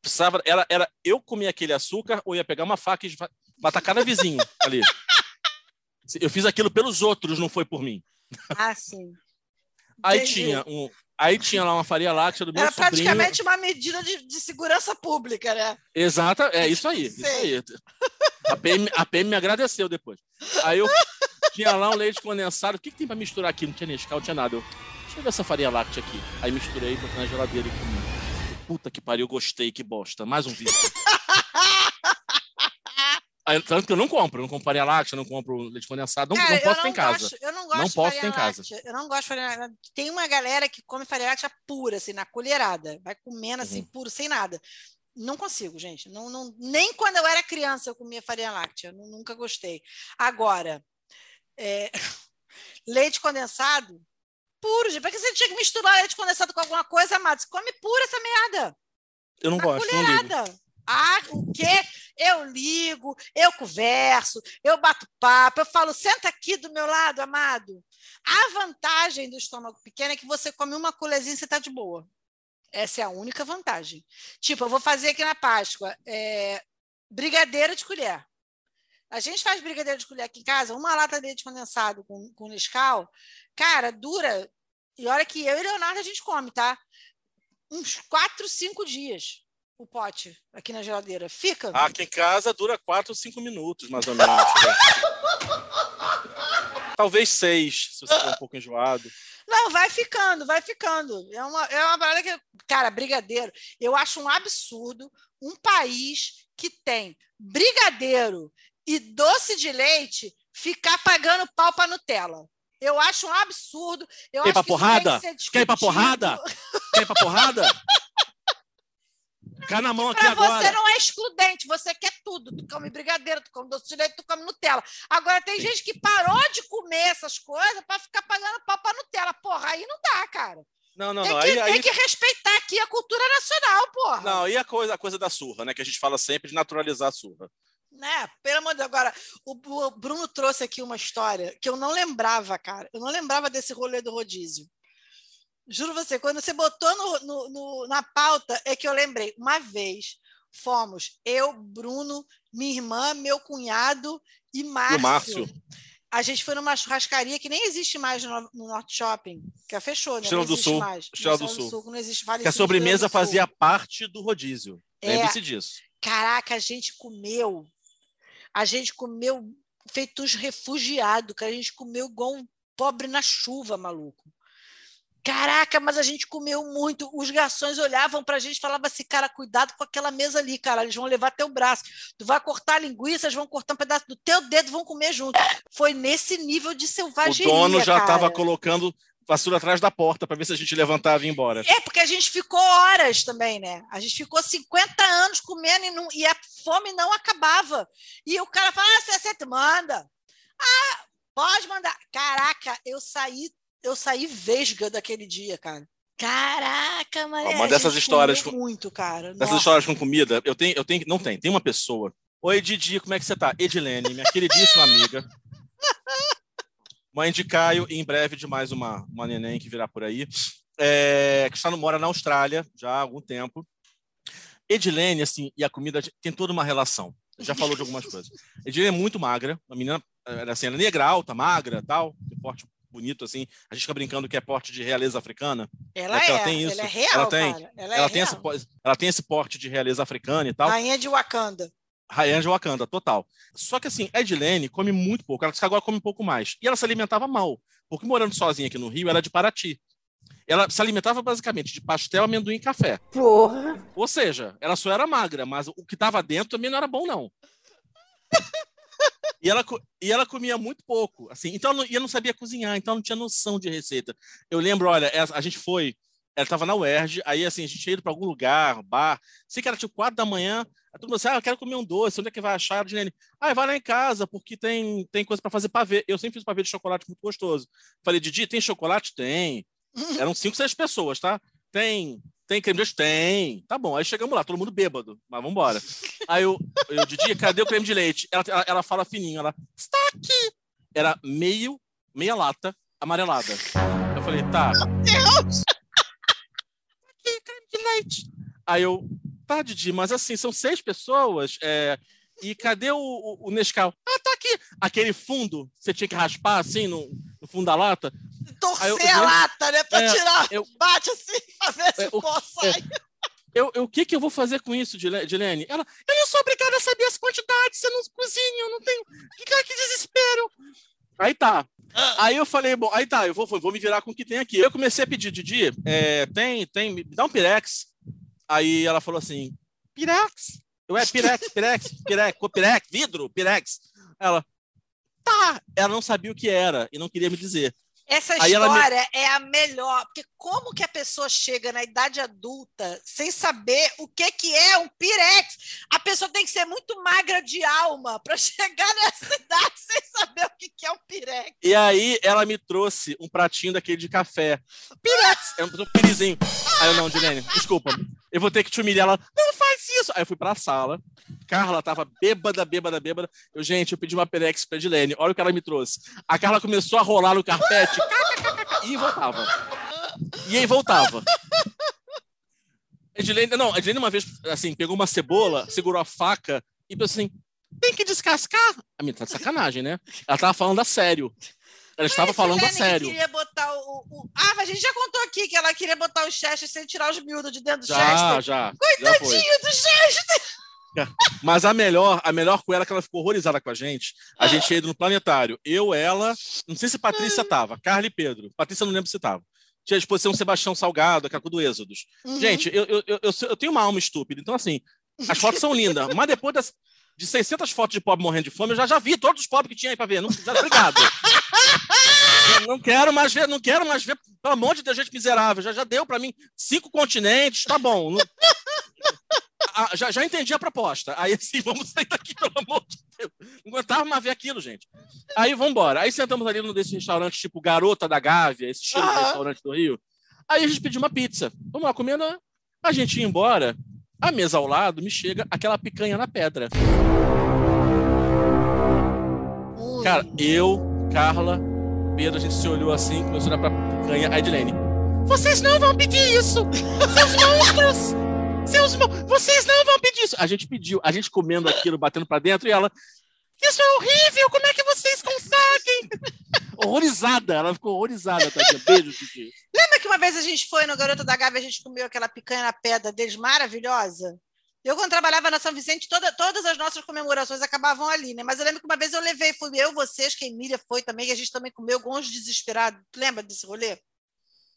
precisava, era, era eu comia aquele açúcar ou ia pegar uma faca e atacar na vizinho ali. Eu fiz aquilo pelos outros, não foi por mim. Ah, sim. Aí Entendi. tinha um, aí tinha lá uma farinha láctea do meu Era sobrinho. praticamente uma medida de, de segurança pública, né? Exata, é isso aí, isso aí. A PM, a PM me agradeceu depois. Aí eu tinha lá um leite condensado. O que, que tem pra misturar aqui? Não tinha Nescau, não tinha nada. Eu, deixa eu ver essa farinha láctea aqui. Aí misturei, botei na geladeira e comi. Puta que pariu, gostei, que bosta. Mais um vídeo. Aí, Tanto que eu não compro, eu não compro farinha láctea, não compro leite condensado, não, Cara, não posso ter em casa. Eu não gosto Não de posso farinha ter em casa. Eu não gosto de farinha láctea. Tem uma galera que come farinha láctea pura, assim, na colherada. Vai comendo assim, Uhum. puro, sem nada. Não consigo, gente. Não, não, nem quando eu era criança eu comia farinha láctea. Nu- nunca gostei. Agora, é, leite condensado, puro, gente. Pra que você tinha que misturar leite condensado com alguma coisa, amado? Você come puro essa merda. Eu não Na gosto, não ligo. colherada. Ah, o quê? Eu ligo, eu converso, eu bato papo, eu falo, senta aqui do meu lado, amado. A vantagem do estômago pequeno é que você come uma colherzinha e você está de boa. Essa é a única vantagem. Tipo, eu vou fazer aqui na Páscoa é, brigadeiro de colher. A gente faz brigadeiro de colher aqui em casa, uma lata de leite condensado com, com Nescau, cara, dura. E olha que eu e Leonardo a gente come, tá? Uns quatro, cinco dias o pote aqui na geladeira. Fica. Aqui em casa dura 4 ou 5 minutos, mais ou menos. né? Talvez seis, se você for um pouco enjoado. Não, vai ficando, vai ficando. É uma, é uma parada que. Cara, brigadeiro. Eu acho um absurdo um país que tem brigadeiro e doce de leite ficar pagando pau para Nutella. Eu acho um absurdo. Eu Quer ir acho pra que porrada? Quer ir pra porrada? Quer ir pra porrada? Cá na mão aqui Para agora. você não é excludente, você quer tudo. Tu come brigadeiro, tu come doce de leite, tu come Nutella. Agora, tem gente que parou de comer essas coisas para ficar pagando pau para Nutella. Porra, aí não dá, cara. Não, não, tem, não. que, Aí, aí, tem que respeitar aqui a cultura nacional, porra. não, e a coisa, a coisa da surra, né? Que a gente fala sempre de naturalizar a surra. Né? Pelo amor de Deus. Agora, o Bruno trouxe aqui uma história que eu não lembrava, cara. Eu não lembrava desse rolê do rodízio. Juro você, quando você botou no, no- no- na pauta, é que eu lembrei. Uma vez fomos eu, Bruno, minha irmã, meu cunhado e Márcio. Márcio. A gente foi numa churrascaria que nem existe mais no, no Norte Shopping, que fechou, né? Estrela não do existe Sul. mais. Estrela do Estrela Sul. que não existe. Que a sobremesa do Sul. fazia parte do rodízio. É. Lembre-se disso. Caraca, a gente comeu. A gente comeu feito os refugiados, cara. A gente comeu igual um pobre na chuva, maluco. Caraca, mas a gente comeu muito. Os garçons olhavam pra gente e falavam assim, cara, cuidado com aquela mesa ali, cara. Eles vão levar teu braço. Tu vai cortar a linguiça, eles vão cortar um pedaço do teu dedo, vão comer junto. Foi nesse nível de O selvageria, dono já estava colocando vassoura atrás da porta para ver se a gente levantava e ia embora. É, porque a gente ficou horas também, né? A gente ficou 50 anos comendo e, não- e a fome não acabava. E o cara fala, ah, você? Manda. Ah, pode mandar. Caraca, eu saí, eu saí vesga daquele dia, cara. Caraca, Ó, uma dessas histórias comeu muito, cara. Dessas Nossa. histórias com comida, eu tenho, eu tenho, não tem, tem uma pessoa. Oi, Didi, como é que você tá? Edilene, minha queridíssima amiga. Mãe de Caio, e em breve de mais uma, uma neném que virá por aí. É, que está no, mora na Austrália já há algum tempo. Edilene, assim, e a comida tem toda uma relação. Já falou de algumas coisas. Edilene é muito magra, uma menina, era assim, ela é negra, alta, magra, tal, de porte bonito, assim. A gente fica brincando que é porte de realeza africana. Ela é que é, ela tem isso. ela é real, Ela tem. cara. Ela, Ela, é tem esse, real. po- ela tem esse porte de realeza africana e tal. Rainha de Wakanda. Ryan de Wakanda, total. Só que assim, a Edilene come muito pouco, ela disse que agora come um pouco mais. E ela se alimentava mal, porque morando sozinha aqui no Rio, ela é de Paraty. Ela se alimentava basicamente de pastel, amendoim e café. Porra. Ou seja, ela só era magra, mas o que estava dentro também não era bom, não. E ela, e ela comia muito pouco, assim. Então, não, e ela não sabia cozinhar, então não tinha noção de receita. Eu lembro, olha, essa- a gente foi, ela estava na UERJ, aí assim, a gente ia para algum lugar, bar, sei que era tipo quatro da manhã, aí todo mundo assim, ah, eu quero comer um doce, onde é que vai achar? Edilene, ah, vai lá em casa, porque tem, tem coisa para fazer pavê. Eu sempre fiz pavê de chocolate muito gostoso. Falei, Didi, tem chocolate? Tem. Eram cinco, seis pessoas, tá? Tem. Tem creme de leite? Tem. Tá bom. Aí chegamos lá, todo mundo bêbado. Mas vamos embora. Aí eu, eu, Didi, cadê o creme de leite? Ela, ela, ela fala fininho, ela, está aqui. Era meio, meia lata amarelada. Eu falei, tá. Aqui, creme de leite. Aí eu, tá, Didi, mas assim, são seis pessoas, é, e cadê o, o, o Nescau? Ah, tá aqui. Aquele fundo, você tinha que raspar assim no, no fundo da lata. Torcer Aí eu- a lata, né? Pra É, tirar. eu- Bate assim, pra ver se É, o pó sai. Eu, eu- o que, que eu vou fazer com isso, Dile- Dilene? Ela, eu não sou obrigada a saber as quantidades, você não cozinha, eu não tenho. Que, cara, que desespero! Aí tá. Aí eu falei, bom, aí tá, eu vou, vou me virar com o que tem aqui. Eu comecei a pedir, Didi, é, tem, tem, me dá um Pirex. Aí ela falou assim, Pirex? Eu, é Pirex, Pirex, Pirex, Copirex, vidro, Pirex. Ela, tá. Ela não sabia o que era e não queria me dizer. Essa Aí ela me- história é a melhor, porque como que a pessoa chega na idade adulta sem saber o que, que é um pirex? A pessoa tem que ser muito magra de alma para chegar nessa idade sem saber o que, que é um pirex. E aí ela me trouxe um pratinho daquele de café. Pirex! É um um pirizinho. Aí eu, não, Dilene, desculpa. Eu vou ter que te humilhar. Ela, não faz isso. Aí eu fui pra sala. Carla tava bêbada, bêbada, bêbada. Eu, gente, eu pedi uma Pirex pra Dilene. Olha o que ela me trouxe. A Carla começou a rolar no carpete e voltava. E aí voltava. Edilene, não, Edilene uma vez, assim, pegou uma cebola, segurou a faca e pensou assim, tem que descascar. A minha tá de sacanagem, né? Ela tava falando a sério. Ela estava falando a sério. queria botar o, o- Ah, a gente já contou aqui que ela queria botar o Chester sem tirar os miúdos de dentro do Já, Chester. já. já. Coitadinho do Chester! Mas a melhor, a melhor com ela é que ela ficou horrorizada com a gente. A gente tinha ido no planetário. Eu, ela, não sei se Patrícia tava, Carla e Pedro. Patrícia não lembro se tava. Tinha a exposição Sebastião Salgado, aquela coisa do Êxodos. Uhum. Gente, eu, eu, eu, eu tenho uma alma estúpida, então assim, as fotos são lindas, mas depois das, de 600 fotos de pobre morrendo de fome, eu já, já vi todos os pobres que tinha aí pra ver. Não, já, obrigado. Não quero mais ver, não quero mais ver, pelo amor de Deus, gente miserável. Já, já deu pra mim cinco continentes, tá bom. Não- Ah, já, já entendi a proposta. Aí assim, vamos sair daqui, pelo amor de Deus. Não aguentava mais ver aquilo, gente. Aí vamos embora. Aí sentamos ali num desses restaurantes, tipo Garota da Gávea, esse estilo de restaurante do Rio. Aí a gente pediu uma pizza. Vamos lá, comendo. A gente ia embora. A mesa ao lado me chega aquela picanha na pedra. Ui. Cara, eu, Carla, Pedro, a gente se olhou assim, começou a olhar pra picanha, a Edilene. Vocês não vão pedir isso! Seus monstros! Seus mon... Vocês não vão pedir isso! A gente pediu, a gente comendo aquilo, batendo pra dentro, e ela. Isso é horrível! Como é que vocês conseguem? horrorizada, ela ficou horrorizada, tadinha. Beijo, Didi. Lembra que uma vez a gente foi no Garota da Gávea, a gente comeu aquela picanha na pedra deles maravilhosa? Eu, quando trabalhava na São Vicente, toda- todas as nossas comemorações acabavam ali, né? Mas eu lembro que uma vez eu levei, fui eu, vocês, que a Emília foi também, que a gente também comeu gonjo desesperado. Lembra desse rolê?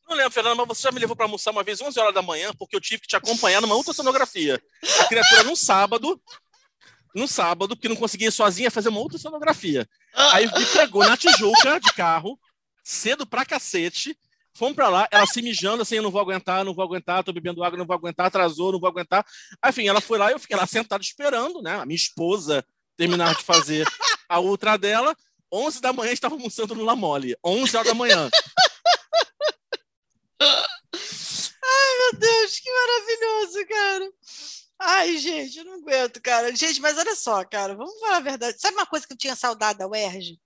Não lembro, Fernanda, mas você já me levou pra almoçar uma vez 11 horas da manhã, porque eu tive que te acompanhar numa ultrassonografia. A criatura num sábado, num sábado, porque não conseguia ir sozinha fazer uma ultrassonografia. Aí me pegou na Tijuca de carro, cedo pra cacete. Fomos pra lá, ela se mijando assim, eu não vou aguentar, não vou aguentar, tô bebendo água, não vou aguentar, atrasou, não vou aguentar. Enfim, ela foi lá e eu fiquei lá sentado esperando, né? A minha esposa terminar de fazer a ultra dela. 11 da manhã estava almoçando no La Mole. 11 horas da manhã. Meu Deus, que maravilhoso, cara. Ai, gente, eu não aguento, cara. Gente, mas olha só, cara, vamos falar a verdade. Sabe uma coisa que eu tinha saudade da UERJ?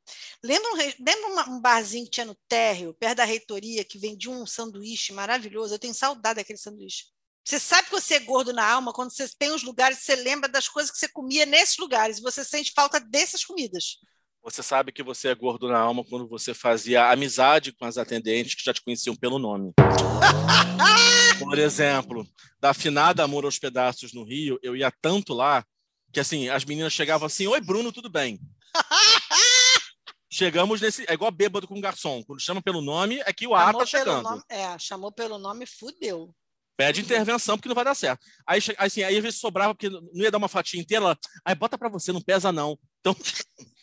Lembra um, lembra uma- um barzinho que tinha no térreo, perto da reitoria, que vendia um sanduíche maravilhoso? Eu tenho saudade daquele sanduíche. Você sabe que você é gordo na alma quando você tem os lugares, você lembra das coisas que você comia nesses lugares, e você sente falta dessas comidas. Você sabe que você é gordo na alma quando você fazia amizade com as atendentes que já te conheciam pelo nome. Por exemplo, da afinada Amor aos Pedaços no Rio, eu ia tanto lá que assim, as meninas chegavam assim: Oi, Bruno, tudo bem? Chegamos nesse. É igual bêbado com garçom. Quando chama pelo nome, é que o ar tá chegando. nome, é, chamou pelo nome, fudeu. Pede intervenção porque não vai dar certo. Aí, assim, aí às vezes sobrava porque não ia dar uma fatia inteira. Ela, aí bota pra você, não pesa não. Então.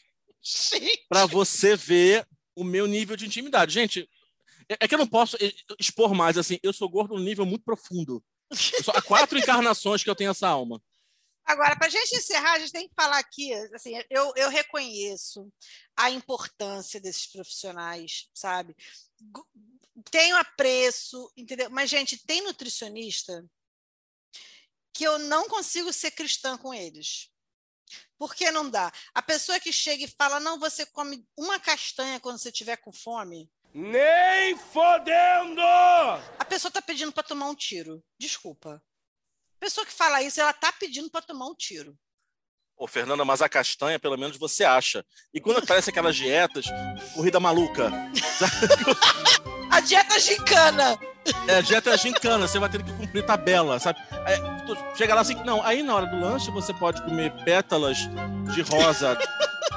para você ver o meu nível de intimidade. Gente, é, é que eu não posso eh, expor mais, assim, eu sou gordo num nível muito profundo. Sou- há quatro encarnações que eu tenho essa alma. Agora, para a gente encerrar, a gente tem que falar aqui, assim, eu, eu reconheço a importância desses profissionais, sabe? Tenho apreço, entendeu? Mas, gente, tem nutricionista que eu não consigo ser cristã com eles. Por que não dá? A pessoa que chega e fala, não, você come uma castanha quando você estiver com fome, Nem fodendo! a pessoa está pedindo para tomar um tiro. Desculpa. A pessoa que fala isso, ela está pedindo para tomar um tiro. Ô, Fernanda, mas a castanha, pelo menos você acha. E quando aparece aquelas dietas, corrida maluca. A dieta gincana. É, dieta é gincana, você vai ter que cumprir tabela, sabe? Aí, tu chega lá assim, não, aí na hora do lanche você pode comer pétalas de rosa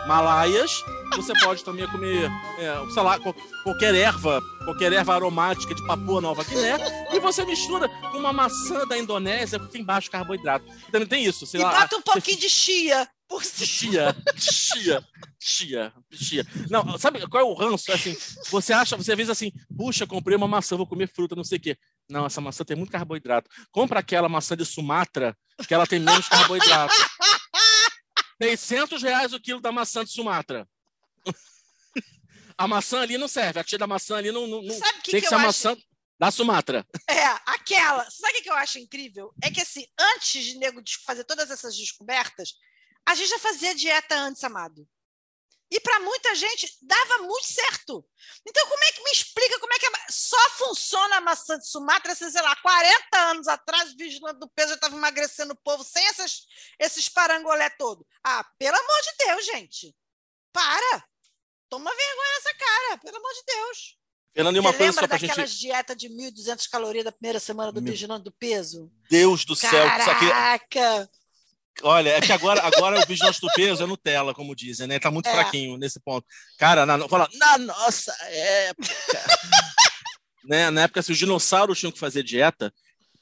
malaias você pode também comer, é, sei lá, qual- qualquer erva, qualquer erva aromática de Papua Nova Guiné, e você mistura com uma maçã da Indonésia, porque tem baixo carboidrato. Também tem isso, sei E lá. bota um pouquinho de chia por cima. Chia, chia, chia, chia. Não, sabe qual é o ranço? É Assim, você acha, você às vezes assim, puxa, comprei uma maçã, vou comer fruta, não sei o quê. Não, essa maçã tem muito carboidrato. Compra aquela maçã de Sumatra, que ela tem menos carboidrato. 600 reais o quilo da maçã de Sumatra. A maçã ali não serve, a tia da maçã ali não, não, não- Sabe o que, tem que que ser a acho? maçã da Sumatra. É, aquela. Sabe o que eu acho incrível? É que assim, antes de nego fazer todas essas descobertas, a gente já fazia dieta antes, amado. E para muita gente dava muito certo. Então, como é que me explica como é que a só funciona a maçã de Sumatra, se, sei lá, 40 anos atrás, o vigilante do peso já estava emagrecendo o povo sem essas, esses parangolé todo? Ah, pelo amor de Deus, gente. Para! Toma vergonha nessa cara, pelo amor de Deus. Fernando, e uma Você coisa lembra só daquelas gente. dietas de 1.200 calorias da primeira semana do Meu vigilante do peso? Deus do céu, isso aqui, Caraca! Olha, é que agora, agora o vigilante do peso é Nutella, como dizem, né? Tá muito É. fraquinho nesse ponto. Cara, na, fala, na nossa época. né? Na época, se os dinossauros tinham que fazer dieta,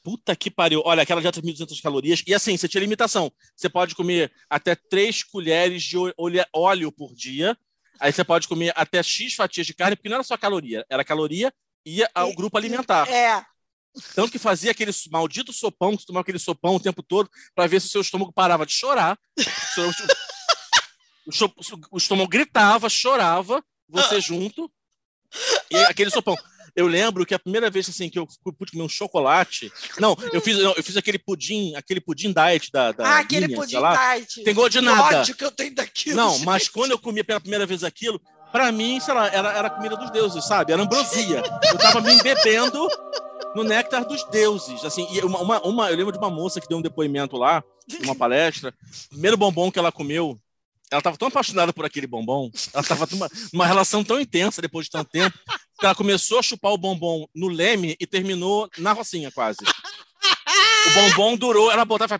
puta que pariu. Olha, aquela dieta de 1.200 calorias. E assim, você tinha limitação. Você pode comer até três colheres de o- óleo por dia. Aí você pode comer até X fatias de carne, porque não era só caloria, era caloria e E- grupo alimentar. É, Tanto que fazia aquele maldito sopão, que você tomava aquele sopão o tempo todo, para ver se o seu estômago parava de chorar. O, seu- o estômago gritava, chorava, você junto, e aquele sopão. Eu lembro que a primeira vez assim, que eu pude comer um chocolate. Não, eu fiz, não, eu fiz aquele pudim, aquele pudim diet da. da ah, aquele linha, pudim lá. diet. Tem gosto de nada. ódio que eu tenho daquilo. Não, gente. mas quando eu comia pela primeira vez aquilo, pra mim, sei lá, era, era a comida dos deuses, sabe? Era ambrosia. Eu tava me embebendo no néctar dos deuses. Assim, e uma, uma, uma- eu lembro de uma moça que deu um depoimento lá, numa palestra. Primeiro bombom que ela comeu, ela tava tão apaixonada por aquele bombom, ela tava numa, numa relação tão intensa depois de tanto tempo, que ela começou a chupar o bombom no leme e terminou na rocinha, quase. O bombom durou, ela botava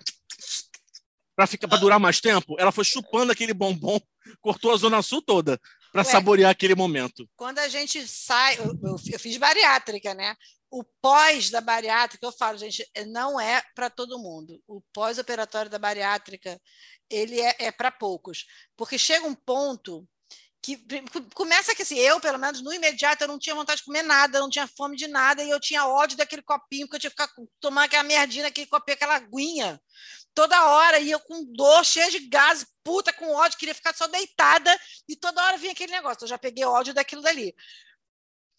para ficar para durar mais tempo, ela foi chupando aquele bombom, cortou a zona sul toda para saborear aquele momento. Quando a gente sai, eu, eu- eu fiz bariátrica, né? O pós da bariátrica, eu falo, gente, não é para todo mundo. O pós-operatório da bariátrica, ele é, é para poucos. Porque chega um ponto que começa que assim, eu, pelo menos no imediato, eu não tinha vontade de comer nada, não tinha fome de nada, e eu tinha ódio daquele copinho, porque eu tinha que ficar tomando aquela merdinha naquele copinho, aquela aguinha, toda hora, e eu com dor, cheia de gás, puta, com ódio, queria ficar só deitada, e toda hora vinha aquele negócio, eu já peguei ódio daquilo dali.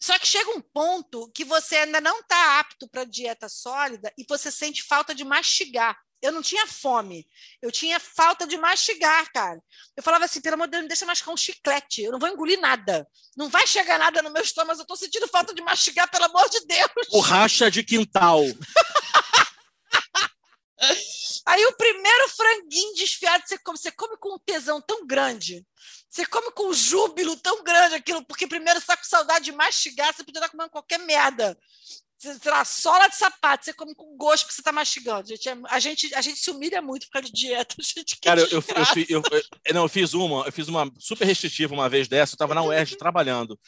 Só que chega um ponto que você ainda não está apto para dieta sólida e você sente falta de mastigar. Eu não tinha fome, eu tinha falta de mastigar, cara. Eu falava assim, pelo amor de Deus, me deixa mastigar um chiclete, eu não vou engolir nada. Não vai chegar nada no meu estômago, eu estou sentindo falta de mastigar, pelo amor de Deus. Borracha de quintal. Aí o primeiro franguinho desfiado você come, você come com um tesão tão grande, você come com um júbilo tão grande aquilo, porque primeiro você está com saudade de mastigar, você podia estar comendo qualquer merda. Sei lá, sola de sapato, você come com gosto porque você está mastigando. Gente, é- a, gente, a gente se humilha muito por causa de dieta. Gente, Cara, eu, eu, eu, eu- não, eu fiz uma, eu fiz uma super restritiva uma vez dessa, eu tava na UERJ trabalhando.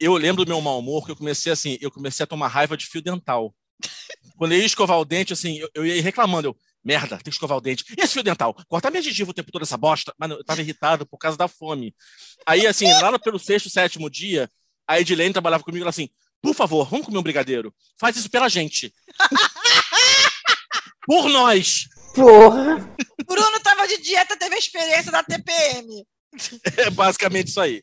Eu lembro do meu mau humor, que eu comecei assim, eu comecei a tomar raiva de fio dental. Quando eu ia escovar o dente, assim, eu, eu ia reclamando, eu, merda, tem que escovar o dente. E esse fio dental? Corta minha gengiva o tempo todo essa bosta. Mano, eu tava irritado por causa da fome. Aí, assim, lá pelo sexto, sétimo dia, a Edilene trabalhava comigo, ela assim, por favor, vamos comer um brigadeiro. Faz isso pela gente. por nós. Bruno estava de dieta, teve a experiência da TPM. É basicamente isso aí.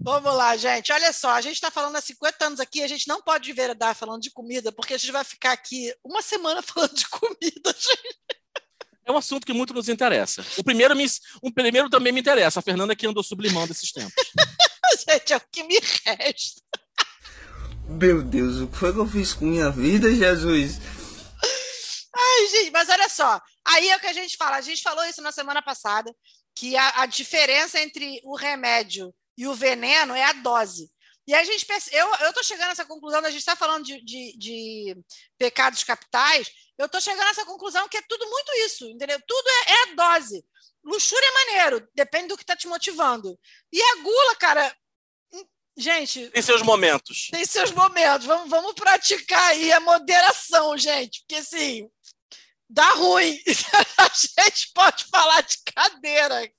Vamos lá, gente. Olha só, a gente está falando há 50 anos aqui, a gente não pode enveredar falando de comida, porque a gente vai ficar aqui uma semana falando de comida, gente. É um assunto que muito nos interessa. O primeiro, me, o primeiro também me interessa. A Fernanda que andou sublimando esses tempos. Gente, é o que me resta. Meu Deus, o que foi que eu fiz com minha vida, Jesus? Ai, gente, mas olha só. Aí é o que a gente fala. A gente falou isso na semana passada, que a, a diferença entre o remédio e o veneno é a dose. E a gente eu estou chegando a essa conclusão, a gente está falando de, de- de pecados capitais, Eu tô chegando nessa conclusão que é tudo muito isso, entendeu? Tudo é, é a dose. Luxúria é maneiro, depende do que tá te motivando. E a gula, cara, hum, gente, Tem seus momentos. tem seus momentos. Vamos, vamos praticar aí a moderação, gente, porque assim, dá ruim. A gente pode falar de cadeira.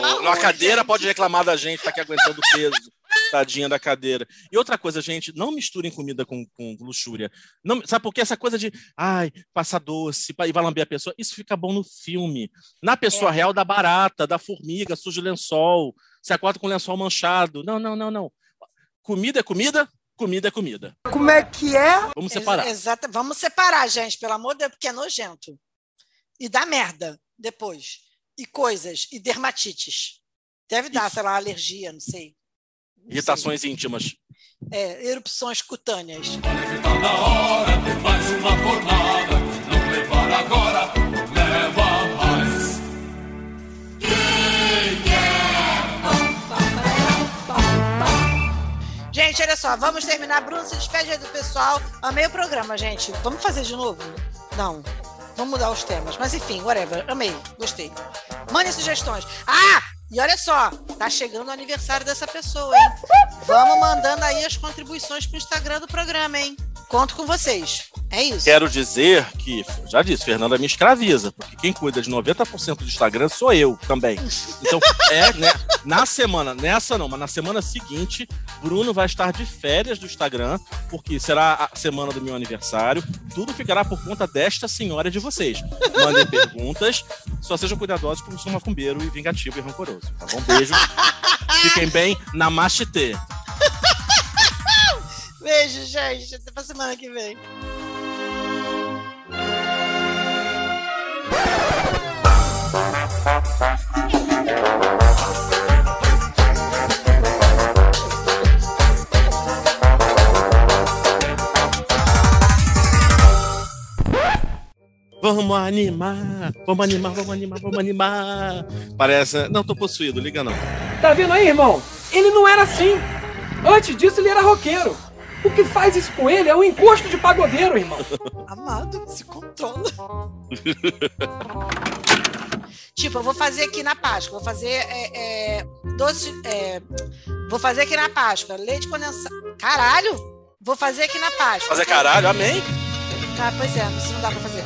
Na ruim, cadeira gente. pode reclamar da gente, tá aqui aguentando o peso. Tadinha da cadeira. E outra coisa, gente, não misturem comida com, com luxúria. Não, sabe por quê? Essa coisa de, ai, passar doce e vai lamber a pessoa, isso fica bom no filme. Na pessoa É. real, da barata, da formiga, suja o lençol, se acorda com o lençol manchado. Não, não, não, não. Comida é comida, comida é comida. Como é que é? Vamos separar. Ex- exata- Vamos separar, gente, pelo amor de Deus, porque é nojento. E dá merda depois. E coisas, e dermatites. Deve dar, Isso. sei lá, alergia, não sei. Não Irritações íntimas. sei. É, erupções cutâneas. Gente, olha só, vamos terminar. Bruno, se despede aí do pessoal. Amei o programa, gente. Vamos fazer de novo? Não. Vamos mudar os temas. Mas enfim, whatever. Amei. Gostei. Mandem sugestões. Ah! E olha só, tá chegando o aniversário dessa pessoa, hein? Vamos mandando aí as contribuições pro Instagram do programa, hein? Conto com vocês. É isso. Quero dizer que, já disse, Fernanda me escraviza, porque quem cuida de 90% do Instagram sou eu também. Então, é, né, na semana, nessa não, mas na semana seguinte, Bruno vai estar de férias do Instagram, porque será a semana do meu aniversário. Tudo ficará por conta desta senhora de vocês. Mandem perguntas, só sejam cuidadosos porque eu sou macumbeiro e vingativo e rancoroso. Tá bom? Beijo. Fiquem bem. Namastê. Beijo, gente. Até pra semana que vem. Vamos animar, vamos animar, vamos animar, vamos animar. Parece. Não, tô possuído, liga não. Tá vendo aí, irmão? Ele não era assim. Antes disso, ele era roqueiro. O que faz isso com ele é o encosto de pagodeiro, irmão. Amado, se controla. tipo, eu vou fazer aqui na Páscoa. Vou fazer é, é, doce. é, vou fazer aqui na Páscoa. Leite condensado. Caralho! Vou fazer aqui na Páscoa. Fazer caralho, amém? Ah, pois é, isso não dá pra fazer.